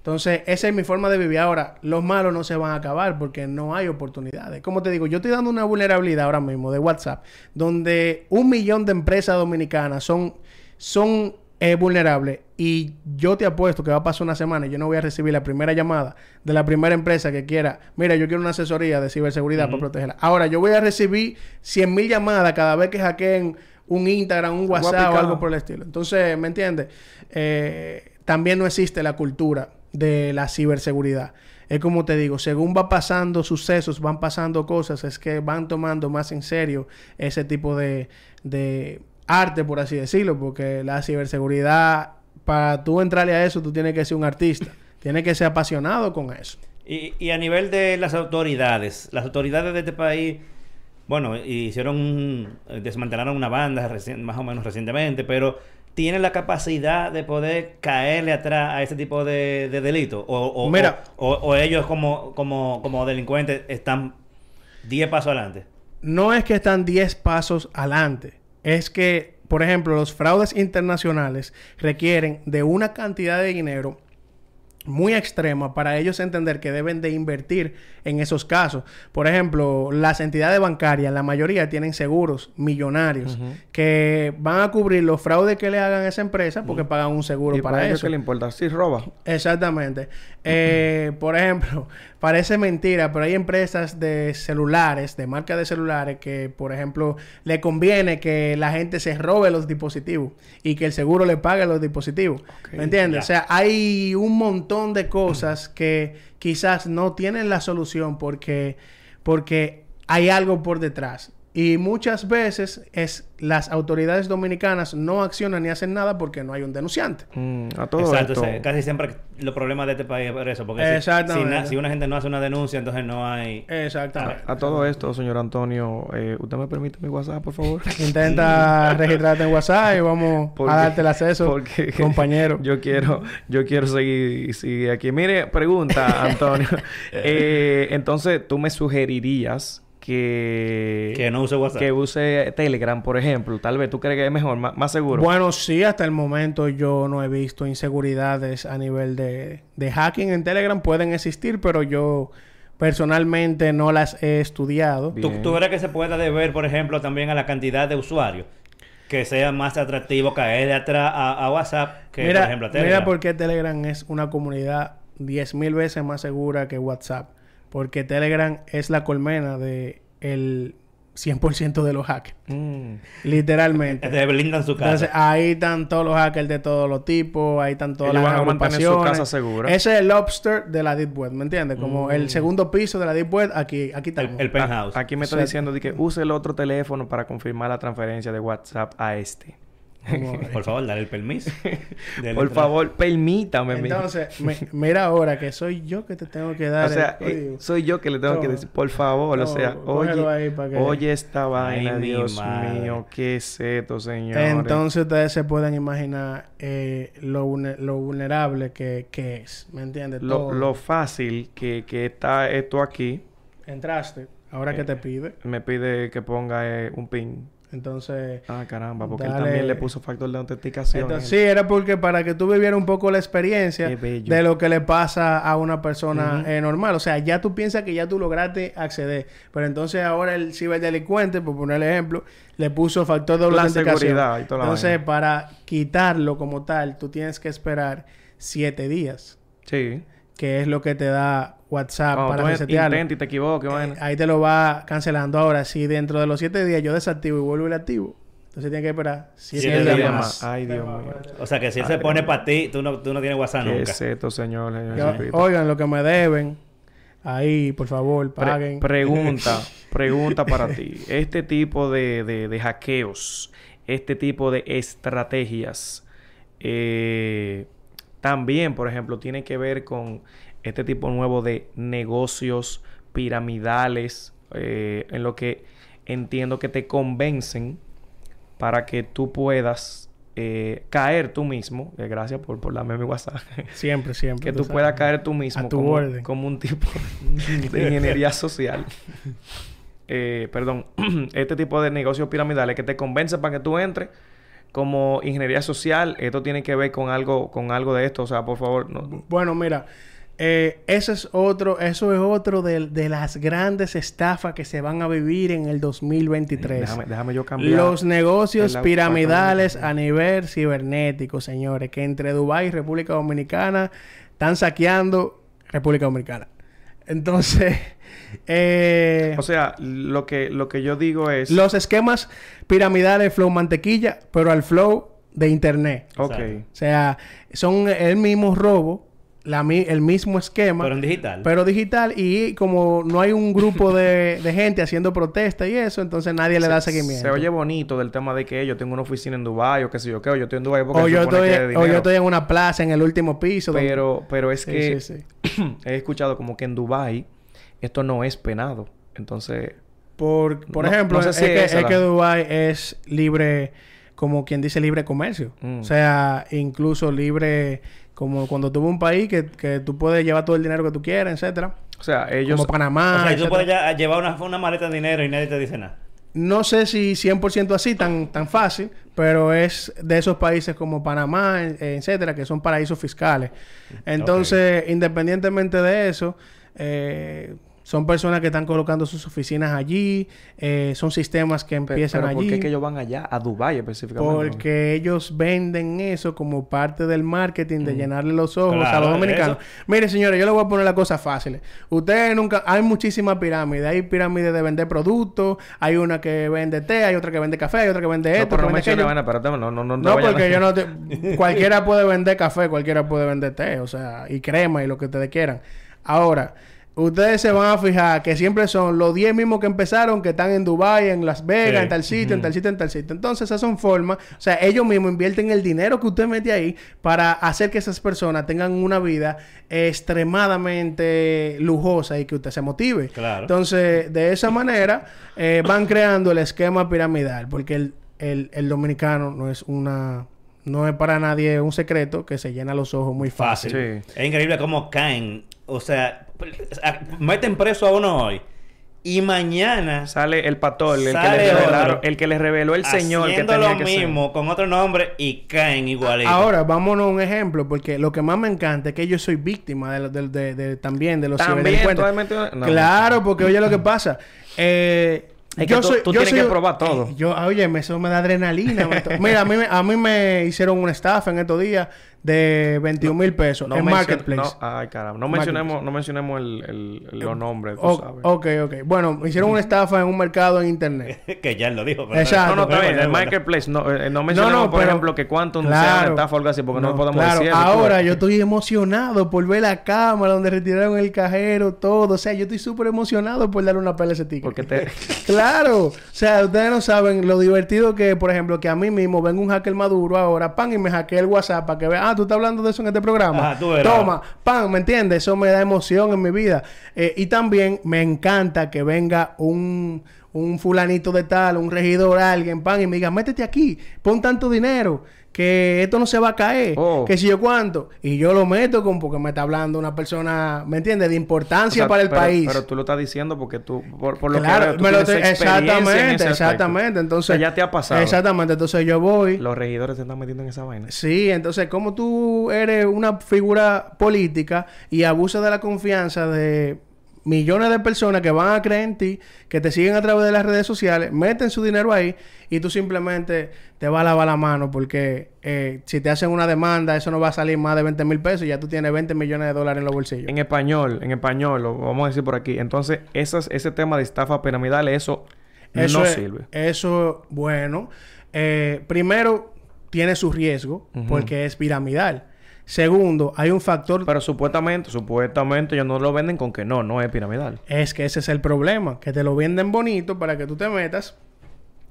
Entonces, esa es mi forma de vivir. Ahora, los malos no se van a acabar porque no hay oportunidades. Como te digo, yo estoy dando una vulnerabilidad ahora mismo de WhatsApp, donde un millón de empresas dominicanas son, son eh, vulnerables. Y yo te apuesto que va a pasar una semana y yo no voy a recibir la primera llamada de la primera empresa que quiera, mira, yo quiero una asesoría de ciberseguridad para protegerla. Ahora, yo voy a recibir 100 mil llamadas cada vez que hackeen un Instagram, un WhatsApp o algo por el estilo. Entonces, ¿me entiendes? Eh, también no existe la cultura de la ciberseguridad. Es como te digo, según va pasando sucesos, van pasando cosas, es que van tomando más en serio ese tipo de, de arte, por así decirlo, porque la ciberseguridad, para tú entrarle a eso, tú tienes que ser un artista, tienes que ser apasionado con eso. Y, y a nivel de las autoridades, las autoridades de este país, bueno, hicieron, eh, desmantelaron una banda recien- más o menos recientemente, pero tienen la capacidad de poder caerle atrás a ese tipo de, de delito. O, o- Mira. o, o- o ellos como, como, como delincuentes están 10 pasos adelante. no es que están 10 pasos adelante. Es que, por ejemplo, los fraudes internacionales requieren de una cantidad de dinero muy extrema para ellos entender que deben de invertir en esos casos. Por ejemplo, las entidades bancarias, la mayoría tienen seguros millonarios que van a cubrir los fraudes que le hagan a esa empresa porque pagan un seguro ¿Y para, para ellos eso. qué le importa? Si roba. Exactamente. Eh, por ejemplo, parece mentira, pero hay empresas de celulares, de marca de celulares, que, por ejemplo, le conviene que la gente se robe los dispositivos y que el seguro le pague los dispositivos. ¿Me entiendes? O sea, hay un montón de cosas que quizás no tienen la solución porque, porque hay algo por detrás. Y muchas veces es las autoridades dominicanas no accionan ni hacen nada porque no hay un denunciante. Mm, a todo Exacto, esto. o sea, casi siempre los problemas de este país es por eso. Porque si- si, Exactamente. na- si una gente no hace una denuncia, entonces no hay... Exactamente. A todo esto, señor Antonio, eh, ¿usted me permite mi WhatsApp, por favor? Intenta registrarte en WhatsApp y vamos Porque- a darte el acceso, porque compañero. Yo quiero, yo quiero seguir, seguir aquí. Mire, pregunta, Antonio. Eh, entonces, tú me sugerirías que... Que no use WhatsApp. Que use Telegram, por ejemplo. Tal vez tú crees que es mejor, más, más seguro. Bueno, sí, hasta el momento yo no he visto inseguridades a nivel de, de hacking en Telegram. Pueden existir, pero yo personalmente no las he estudiado. ¿Tú. ¿Tú crees que se pueda deber, por ejemplo, también a la cantidad de usuarios? Que sea más atractivo caer atrás a, a WhatsApp que, mira, por ejemplo, a Telegram. mira por qué Telegram es una comunidad 10.000 veces más segura que WhatsApp. Porque Telegram es la colmena de el 100% de los hackers. Mm. Literalmente. Te blindan su casa. Entonces, ahí están todos los hackers de todos los tipos, ahí están todas Ellos las van a mantener su casa segura. Ese es el lobster de la Deep Web, ¿me entiendes? Como Mm. el segundo piso de la Deep Web, aquí, aquí el, estamos. el penthouse. Aquí me está diciendo de que use el otro teléfono para confirmar la transferencia de WhatsApp a este. Como- Por favor, dale el permiso. Por favor, permítame. Entonces, me- mira ahora que soy yo que te tengo que dar o sea, el eh, código. soy yo que le tengo que decir, por favor, o sea, oye, ahí para que- oye esta vaina, mi Dios madre. mío, qué es esto, señor. Entonces ustedes se pueden imaginar eh, lo, vulne- lo vulnerable que, que es, ¿me entiendes? lo, fácil que, que está esto aquí, Entraste, ahora Eh, que te pide. me pide que ponga eh, un pin. Entonces, Ah, caramba, porque él también le puso factor de autenticación. entonces sí, era porque para que tú vivieras un poco la experiencia de lo que le pasa a una persona eh, normal. O sea, ya tú piensas que ya tú lograste acceder. Pero entonces ahora el ciberdelincuente, por poner el ejemplo, le puso factor de La autenticación. seguridad y toda la Entonces, vaina. para quitarlo como tal, tú tienes que esperar siete días. Sí. que es lo que te da WhatsApp Cuando para resetearlo. intentas y te equivoques, Eh, ahí te lo va cancelando. Ahora, si dentro de los siete días yo desactivo y vuelvo y lo activo, entonces tienes que esperar siete, Siete días, días más. más. Ay, Dios mío. O sea, que si él se pone para ti, tú no, tú no tienes WhatsApp ¿Qué nunca. es esto, señor? señor Yo- Jesucristo? oigan, lo que me deben, ahí, por favor, Pre- paguen. pregunta, pregunta para ti. Este tipo de, de- de hackeos, este tipo de estrategias, eh, también, por ejemplo, tiene que ver con este tipo nuevo de negocios piramidales, eh, en lo que entiendo que te convencen para que tú puedas eh, caer tú mismo. eh, gracias por, por darme mi WhatsApp. Siempre, siempre. que tú puedas caer tú mismo A tu como, orden. como un tipo de ingeniería social. Eh, perdón, este tipo de negocios piramidales que te convence para que tú entres como ingeniería social, esto tiene que ver con algo, con algo de esto, o sea, por favor, no, Bueno, mira, eh, ese es otro, eso es otro de, de las grandes estafas que se van a vivir en el 2023. déjame, déjame yo cambiar. Los negocios piramidales a nivel cibernético, señores, que entre Dubái y República Dominicana están saqueando República Dominicana. Entonces, eh, O sea, lo que, lo que yo digo es, los esquemas piramidales flow mantequilla, pero al flow de internet. ok. O sea, son el mismo robo, la, el mismo esquema. Pero en digital. Pero digital y como no hay un grupo de, de gente haciendo protesta y eso, entonces nadie le da seguimiento. se oye bonito del tema de que yo tengo una oficina en Dubái o qué sé yo qué, o yo estoy en Dubái porque o yo, estoy, que o yo estoy en una plaza en el último piso. donde- Pero, pero es Sí, que sí, sí. he escuchado como que en Dubai esto no es penado. Entonces, Por, por No- ejemplo, no sé es, que, es que Dubái es libre, como quien dice, libre comercio. Mm. O sea, incluso libre, como cuando tuvo un país que, que tú puedes llevar todo el dinero que tú quieras, etcétera. o sea, ellos Como Panamá. o sea, tú etcétera. puedes ya llevar una, una maleta de dinero y nadie te dice nada. No sé si 100% así, tan, tan fácil, pero es de esos países como Panamá, en- etcétera, que son paraísos fiscales. Entonces, independientemente de eso, eh, son personas que están colocando sus oficinas allí, eh, son sistemas que empiezan pero ¿por allí. qué es que ellos van allá? A Dubái específicamente. Porque ellos venden eso como parte del marketing de llenarle los ojos a los dominicanos. eso. Mire, señores, yo les voy a poner las cosas fáciles. Ustedes nunca... Hay muchísimas pirámides. Hay pirámides de vender productos. Hay una que vende té. Hay otra que vende café. Hay otra que vende No, esto. pero que no vende no, no, no, no, No, a- porque yo no te... cualquiera puede vender café, cualquiera puede vender té, o sea, y crema y lo que ustedes quieran. Ahora, ustedes se van a fijar que siempre son los 10 mismos que empezaron, que están en Dubai, en Las Vegas, Sí. en tal sitio, en tal sitio, en tal sitio. Entonces, esas son formas, o sea, ellos mismos invierten el dinero que usted mete ahí para hacer que esas personas tengan una vida extremadamente lujosa y que usted se motive. Claro. Entonces, de esa manera, eh, van creando el esquema piramidal, porque el, el- el dominicano no es una... No es para nadie un secreto que se llena los ojos muy fácil. Fácil. Sí. Es increíble cómo caen. O sea, meten preso a uno hoy. Y mañana Sale el pastor, el, que Sale le revelaron- el que le reveló el señor que haciendo tenía lo que ser. mismo con otro nombre y caen igualito. Ahora, vámonos a un ejemplo, porque lo que más me encanta es que yo soy víctima de, de- de- de- también de los También, ciberdelincuentes. no. claro, porque oye lo que pasa. Eh, Es que tú- tú tienes que probar todo. Eh, yo, oye, me- eso me da adrenalina. me to- Mira, a mí, me- a mí me hicieron una estafa en estos días de 21 mil pesos No en Marketplace. no, ay, caramba. No mencionemos, no mencionemos el, el- el- los nombres, tú O- sabes. ok, ok. Bueno, me hicieron una estafa en un mercado en internet. que ya él lo dijo. pero- Exacto. No, no, está bien. Bueno. Marketplace, no, eh, no mencionemos, por pero- ejemplo, que Quantum sea Claro. una estafa o algo así, porque no, No, podemos claro. decir. Ahora yo estoy emocionado por ver la cámara donde retiraron el cajero, todo. O sea, yo estoy súper emocionado por darle una pela a ese ticket. Porque te... Claro, o sea, ustedes no saben lo divertido que, por ejemplo, que a mí mismo venga un hacker maduro ahora, pan, y me hackea el WhatsApp para que vea, ah, tú estás hablando de eso en este programa. Ajá, tú verás. Toma, pan, ¿me entiendes? Eso me da emoción en mi vida. Eh, y también me encanta que venga un, un fulanito de tal, un regidor, alguien, pan, y me diga, métete aquí, pon tanto dinero. Que esto no se va a caer, Oh. que si yo cuánto. Y yo lo meto con porque me está hablando una persona, ¿me entiendes? De o importancia sea, para el pero- país. Pero tú lo estás diciendo porque tú, por, por lo Claro, que tú me lo en ese exactamente, exactamente. Entonces, O sea, ya te ha pasado. Exactamente, entonces yo voy. Los regidores se están metiendo en esa vaina. Sí, entonces, como tú eres una figura política y abusas de la confianza de millones de personas que van a creer en ti, que te siguen a través de las redes sociales, meten su dinero ahí y tú simplemente te vas a lavar la mano porque eh, si te hacen una demanda, eso no va a salir más de 20 mil pesos y ya tú tienes 20 millones de dólares en los bolsillos. En español, en español, lo vamos a decir por aquí. Entonces, esas, ese tema de estafa piramidal, eso, Eso no es- sirve. Eso, bueno, eh, primero tiene su riesgo porque es piramidal. Segundo, hay un factor, Pero supuestamente, supuestamente ellos no lo venden con que no, no es piramidal. es que ese es el problema, que te lo venden bonito para que tú te metas.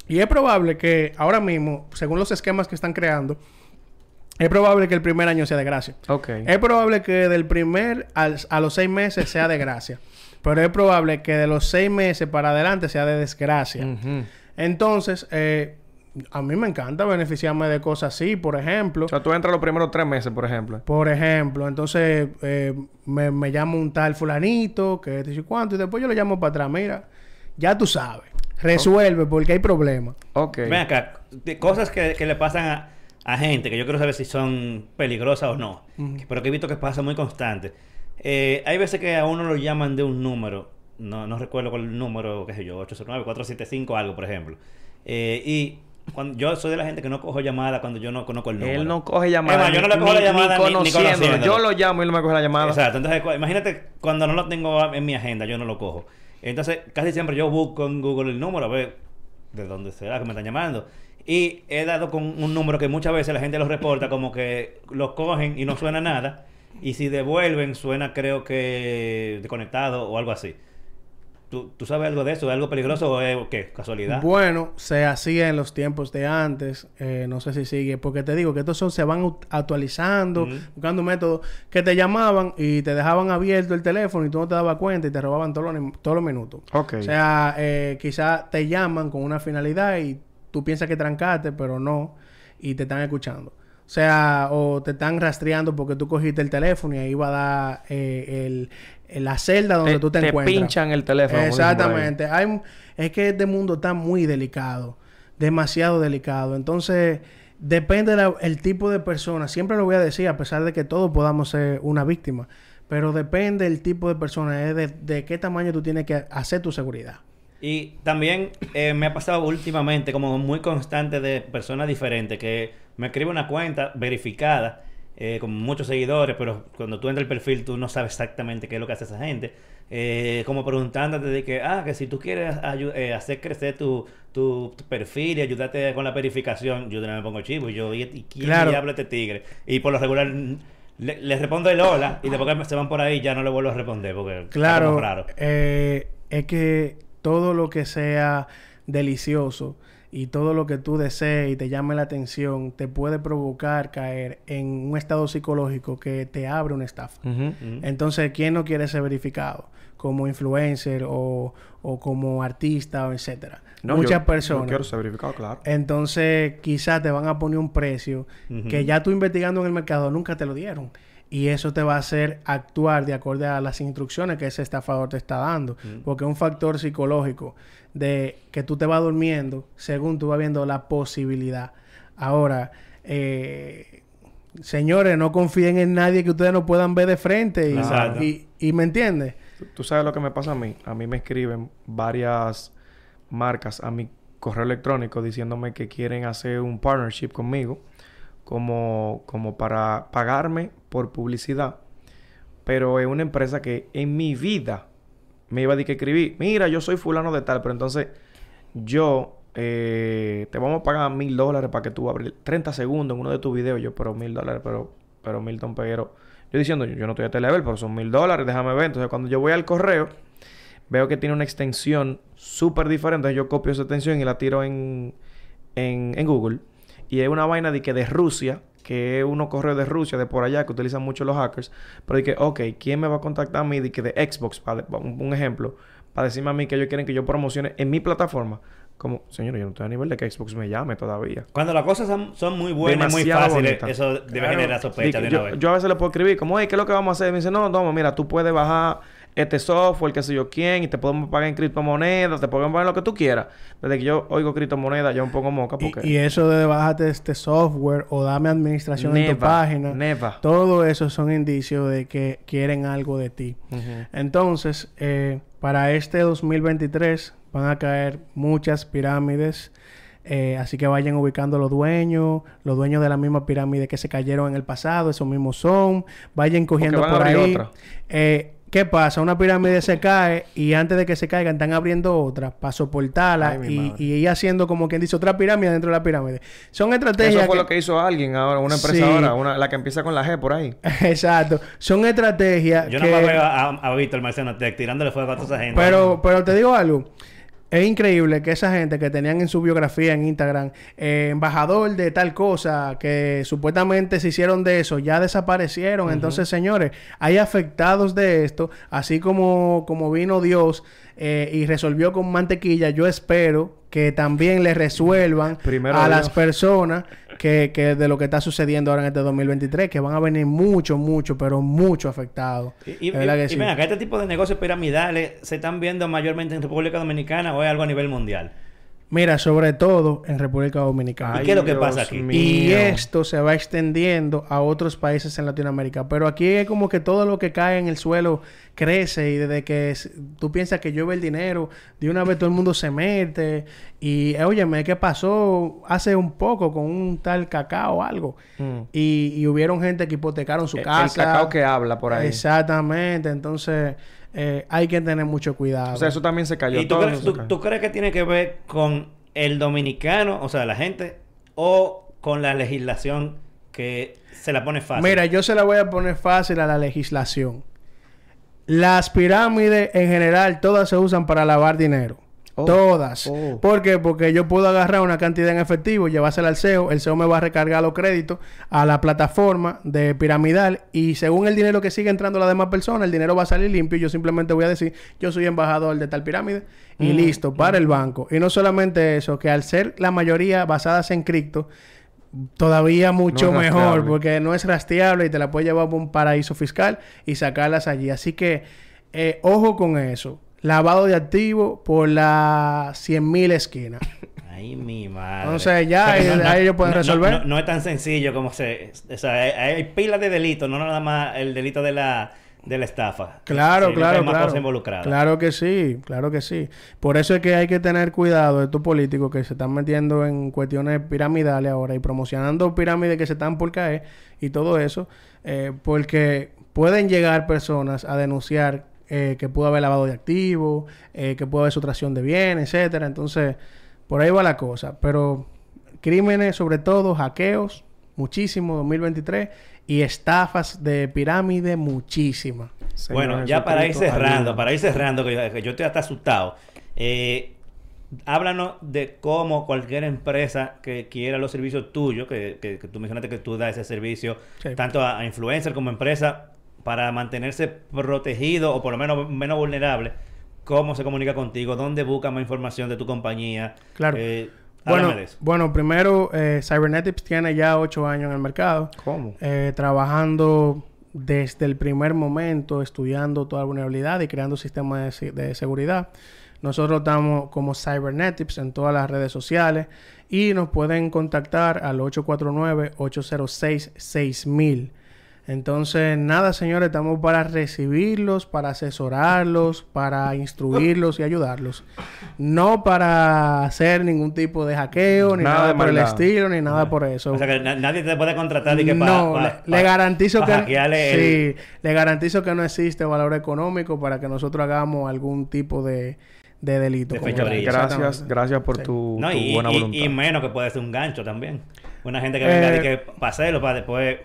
Y es probable que ahora mismo, según los esquemas que están creando, es probable que el primer año sea de gracia. Ok. Es probable que del primer al- a los seis meses sea de gracia. Pero es probable que de los seis meses para adelante sea de desgracia. Entonces, eh, a mí me encanta beneficiarme de cosas así, por ejemplo. O sea, tú entras los primeros tres meses, por ejemplo. Por ejemplo, entonces eh, me, me llama un tal fulanito, que te dice cuánto, y después yo le llamo para atrás, mira, ya tú sabes, resuelve porque hay problemas. Ok. Ven acá, de cosas que, que le pasan a, a gente que yo quiero saber si son peligrosas o no, pero que he visto que pasa muy constante. Eh, hay veces que a uno lo llaman de un número, no, no recuerdo cuál número, qué sé yo, 809, 475, algo, por ejemplo. Eh, y cuando, yo soy de la gente que no cojo llamada cuando yo no conozco el número. Él no coge llamada. Yo no le cojo la llamada ni- ni conociéndolo. conociéndolo. Yo lo llamo y él no me coge la llamada. Exacto. Entonces, imagínate cuando no lo tengo en mi agenda, yo no lo cojo. Entonces, casi siempre yo busco en Google el número a ver de dónde será que me están llamando. Y he dado con un número que muchas veces la gente lo reporta como que lo cogen y no suena nada. Y si devuelven, suena creo que desconectado o algo así. ¿Tú, tú sabes algo de eso? ¿Es algo peligroso o es qué? ¿Casualidad? Bueno, se hacía en los tiempos de antes, eh, no sé si sigue, porque te digo que estos son, se van actualizando, buscando métodos que te llamaban y te dejaban abierto el teléfono y tú no te dabas cuenta y te robaban todos los, todos los minutos. Ok. O sea, eh, quizá te llaman con una finalidad y tú piensas que trancaste, pero no, y te están escuchando. O sea, o te están rastreando porque tú cogiste el teléfono y ahí va a dar eh, el- la celda donde tú te, encuentras. pinchan el teléfono. Exactamente. Hay, es que este mundo está muy delicado, demasiado delicado. Entonces, depende del tipo de persona. Siempre lo voy a decir, a pesar de que todos podamos ser una víctima. Pero depende del tipo de persona, es de, de qué tamaño tú tienes que hacer tu seguridad. Y también eh, me ha pasado últimamente como muy constante de personas diferentes que me escribe una cuenta verificada eh, con muchos seguidores, pero cuando tú entras al perfil tú no sabes exactamente qué es lo que hace esa gente. Eh, como preguntándote de que, ah, que si tú quieres eh, hacer crecer tu, tu, tu perfil y ayudarte con la verificación, yo me pongo chivo y yo, ¿y, y quién Claro. diablo este tigre? Y por lo regular le, le respondo el hola y después que se van por ahí ya no le vuelvo a responder porque Claro, raro. eh, es que todo lo que sea delicioso y todo lo que tú desees y te llame la atención te puede provocar caer en un estado psicológico que te abre una estafa. Entonces, ¿quién no quiere ser verificado? Como influencer o, o como artista o etcétera. No, Muchas yo- personas. Yo quiero ser verificado, claro. Entonces, quizás te van a poner un precio que ya tú investigando en el mercado nunca te lo dieron. Y eso te va a hacer actuar de acuerdo a las instrucciones que ese estafador te está dando. Porque es un factor psicológico de que tú te vas durmiendo según tú vas viendo la posibilidad. Ahora, eh, señores, no confíen en nadie que ustedes no puedan ver de frente. Y, Exacto. y, y me entiendes. Tú- Tú sabes lo que me pasa a mí. A mí me escriben varias marcas a mi correo electrónico diciéndome que quieren hacer un partnership conmigo como, como para pagarme por publicidad. Pero es una empresa que en mi vida me iba a decir que escribí, mira, yo soy fulano de tal, pero entonces yo eh, te vamos a pagar mil dólares para que tú abres 30 segundos en uno de tus videos. Yo, pero mil dólares, pero, pero Milton Peguero. Yo diciendo, yo, no estoy a Televel, pero son mil dólares, déjame ver. Entonces, cuando yo voy al correo, veo que tiene una extensión súper diferente. Yo copio esa extensión y la tiro en, en, en Google. Y es una vaina de que de Rusia, que es uno correo de Rusia, de por allá, que utilizan mucho los hackers. Pero de que, ok, ¿quién me va a contactar a mí? De que de Xbox, para, un, ejemplo, para decirme a mí que ellos quieren que yo promocione en mi plataforma. Como, señor, yo no estoy a nivel de que Xbox me llame todavía. Cuando las cosas son, son muy buenas, muy fáciles, bonita. eso debe Claro. generar sospecha de una yo, vez. yo a veces le puedo escribir como, hey, ¿qué es lo que vamos a hacer? Y me dice, no, no, mira, tú puedes bajar este software, qué sé yo quién, y te podemos pagar en criptomonedas, te podemos pagar lo que tú quieras. Desde que yo oigo criptomonedas, yo me pongo moca porque... Y, y eso de bájate este software o dame administración en tu página. Todo eso son indicios de que quieren algo de ti. Entonces, eh, para este 2023 van a caer muchas pirámides. eh, así que vayan ubicando los dueños, los dueños de la misma pirámide que se cayeron en el pasado, esos mismos son. Vayan cogiendo van a por abrir ahí. otra. Eh, ¿Qué pasa? Una pirámide se cae y antes de que se caigan están abriendo otra para soportarla Ay, y, y ir haciendo como quien dice otra pirámide dentro de la pirámide. Son estrategias. Eso fue que- lo que hizo alguien ahora, una empresa Sí. ahora, una, la que empieza con la G por ahí. Exacto. Son estrategias. Yo que... no me veo a, a Víctor Marciano tirándole fuego a toda esa gente. Pero, pero te digo algo. Es increíble que esa gente que tenían en su biografía en Instagram, eh, embajador de tal cosa, que supuestamente se hicieron de eso, ya desaparecieron. Entonces, señores, hay afectados de esto, así como, como vino Dios eh, y resolvió con mantequilla, yo espero que también le resuelvan Primero a Dios. las personas que, que de lo que está sucediendo ahora en este 2023, que van a venir mucho, mucho, pero mucho afectados. Y, y, que y sí. ven acá, este tipo de negocios piramidales se están viendo mayormente en República Dominicana o es algo a nivel mundial. Mira, sobre todo en República Dominicana. ¿Y qué es lo que Dios pasa aquí? mío. Y esto se va extendiendo a otros países en Latinoamérica. Pero aquí es como que todo lo que cae en el suelo crece y desde que tú piensas que llueve el dinero, de una vez todo el mundo se mete. Y, óyeme, ¿qué pasó hace un poco con un tal cacao o algo? Mm. Y, y hubieron gente que hipotecaron su El- casa. El cacao que habla por ahí. Exactamente. Entonces, eh, hay que tener mucho cuidado. O sea, eso también se cayó. ¿Y tú todo crees, tú crees que tiene que ver con el dominicano, o sea, la gente, o con la legislación que se la pone fácil? Mira, yo se la voy a poner fácil a la legislación. Las pirámides en general todas se usan para lavar dinero. Oh. Todas. Oh. ¿Por qué? Porque yo puedo agarrar una cantidad en efectivo, llevársela al CEO, el CEO me va a recargar los créditos a la plataforma de piramidal y según el dinero que sigue entrando a la demás persona, el dinero va a salir limpio y yo simplemente voy a decir, yo soy embajador de tal pirámide y Mm. listo, para el banco. Y no solamente eso, que al ser la mayoría basadas en cripto, todavía mucho No mejor porque no es rastreable y te la puedes llevar a un paraíso fiscal y sacarlas allí. Así que eh, ojo con eso. Lavado de activos por las 100.000 esquinas. Ay, mi madre. Entonces, ya, O sea, que ahí- ellos pueden no- resolver. No, no es tan sencillo como se... O sea, hay, hay pilas de delitos, no nada más el delito de la, de la estafa. Claro, que claro, claro. Claro que sí, claro que sí. Por eso es que hay que tener cuidado de estos políticos que se están metiendo en cuestiones piramidales ahora y promocionando pirámides que se están por caer y todo eso, eh, porque pueden llegar personas a denunciar eh, que pudo haber lavado de activos, eh, que pudo haber sustracción de bienes, etcétera. Entonces, por ahí va la cosa. Pero crímenes, sobre todo hackeos, muchísimo, 2023, y estafas de pirámide, muchísimas. Bueno, ya para ir cerrando, para ir cerrando, que yo, que yo estoy hasta asustado. Eh, háblanos de cómo cualquier empresa que quiera los servicios tuyos, que, que- que tú mencionaste que tú das ese servicio Sí. tanto a, a influencer como a empresa, para mantenerse protegido o por lo menos menos vulnerable, cómo se comunica contigo, dónde busca más información de tu compañía. Claro. Eh, Bueno, háblame de eso. bueno, primero, eh, Cybernetics tiene ya ocho años en el mercado, ¿Cómo? eh, trabajando desde el primer momento, estudiando toda la vulnerabilidad y creando sistemas de, de seguridad. Nosotros estamos como Cybernetics en todas las redes sociales y nos pueden contactar al 849-806-6000. Entonces, nada, señores, estamos para recibirlos, para asesorarlos, para instruirlos y ayudarlos. No para hacer ningún tipo de hackeo, ni Nada por el estilo, ni nada por eso. O sea que na- nadie te puede contratar y que para... no, le, le garantizo que el- sí, le garantizo que no existe valor económico para que nosotros hagamos algún tipo de, de delito. De fechoría. Gracias, gracias por Sí. tu, No, tu y, buena y- voluntad. y menos que puede ser un gancho también. Una gente que venga Eh, de que para hacerlo, para después...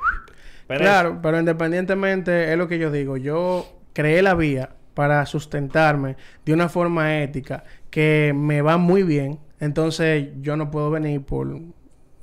Pero Claro, pero independientemente es lo que yo digo. Yo creé la vía para sustentarme de una forma ética que me va muy bien. Entonces yo no puedo venir por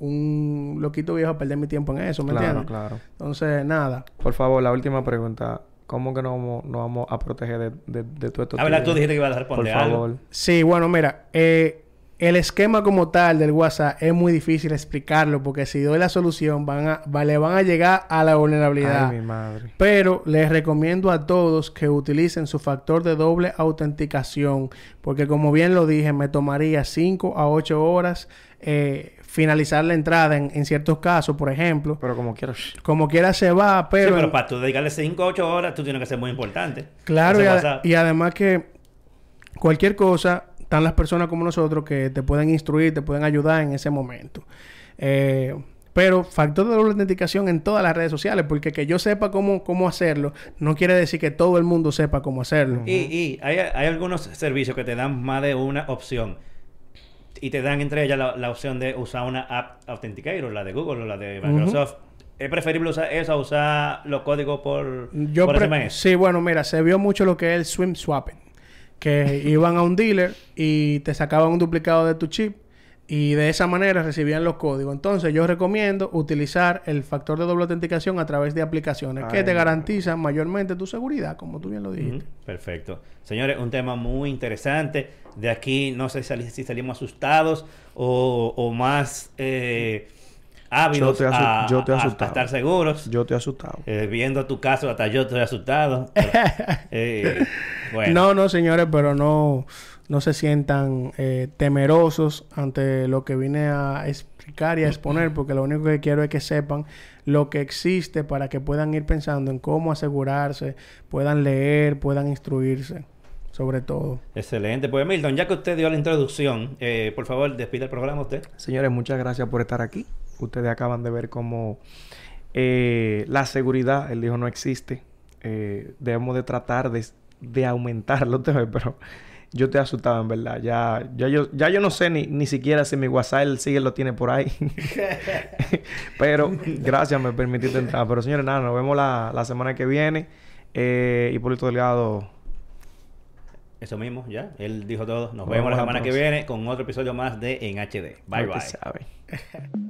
un loquito viejo a perder mi tiempo en eso, ¿me claro, entiendes? claro. Entonces, nada. Por favor, la última pregunta. ¿Cómo que nos vamos, nos vamos a proteger de, de, de todo esto? A ver, tú dijiste que ibas a Por responder algo. favor. Sí, bueno, mira, eh, el esquema como tal del WhatsApp es muy difícil explicarlo porque si doy la solución van a, va- le van a llegar a la vulnerabilidad. Ay, mi madre. Pero les recomiendo a todos que utilicen su factor de doble autenticación, porque como bien lo dije, me tomaría 5 a 8 horas eh, finalizar la entrada en, en ciertos casos, por ejemplo. Pero como quiero... shh. Como quiera se va, Sí, pero... pero para tú dedicarle 5 o 8 horas, tú tienes que ser muy importante. Claro, y, WhatsApp. y además que cualquier cosa, están las personas como nosotros que te pueden instruir, te pueden ayudar en ese momento. Eh, pero factor de doble autenticación en todas las redes sociales, porque que yo sepa cómo, cómo hacerlo, no quiere decir que todo el mundo sepa cómo hacerlo. Y, y hay, hay algunos servicios que te dan más de una opción. Y te dan entre ellas la, la opción de usar una app Authenticator, la de Google o la de Microsoft. Es preferible usar eso a usar los códigos por, Yo por SMS. Sí, bueno, mira, se vio mucho lo que es el swim swapping. Que iban a un dealer y te sacaban un duplicado de tu chip y de esa manera recibían los códigos. Entonces, yo recomiendo utilizar el factor de doble autenticación a través de aplicaciones que te garantizan mayormente tu seguridad, como tú bien lo dijiste. Perfecto. Señores, un tema muy interesante. De aquí no sé si salimos asustados o, o más eh, ávidos Yo a, yo estoy a- a asustado. estar seguros. Yo estoy asustado. Eh, viendo tu caso, hasta yo estoy asustado. Eh, bueno. No, no, señores, pero no, no se sientan eh, temerosos ante lo que vine a explicar y a exponer, porque lo único que quiero es que sepan lo que existe para que puedan ir pensando en cómo asegurarse, puedan leer, puedan instruirse, sobre todo. Excelente. Pues Milton, ya que usted dio la introducción, eh, por favor, despide el programa usted. Señores, muchas gracias por estar aquí. Ustedes acaban de ver cómo eh, la seguridad, él dijo, no existe. Eh, debemos de tratar de, de aumentarlo, pero yo estoy asustado en verdad. Ya, ya, yo, ya yo no sé ni, ni siquiera si mi WhatsApp él sigue lo tiene por ahí. pero gracias, me permitiste entrar. Pero señores, nada, nos vemos la, la semana que viene. Eh, Hipólito Delgado, Eso mismo, ya. Él dijo todo. Nos Nos vemos la vemos la semana que viene con otro episodio más de En HD. Bye bye.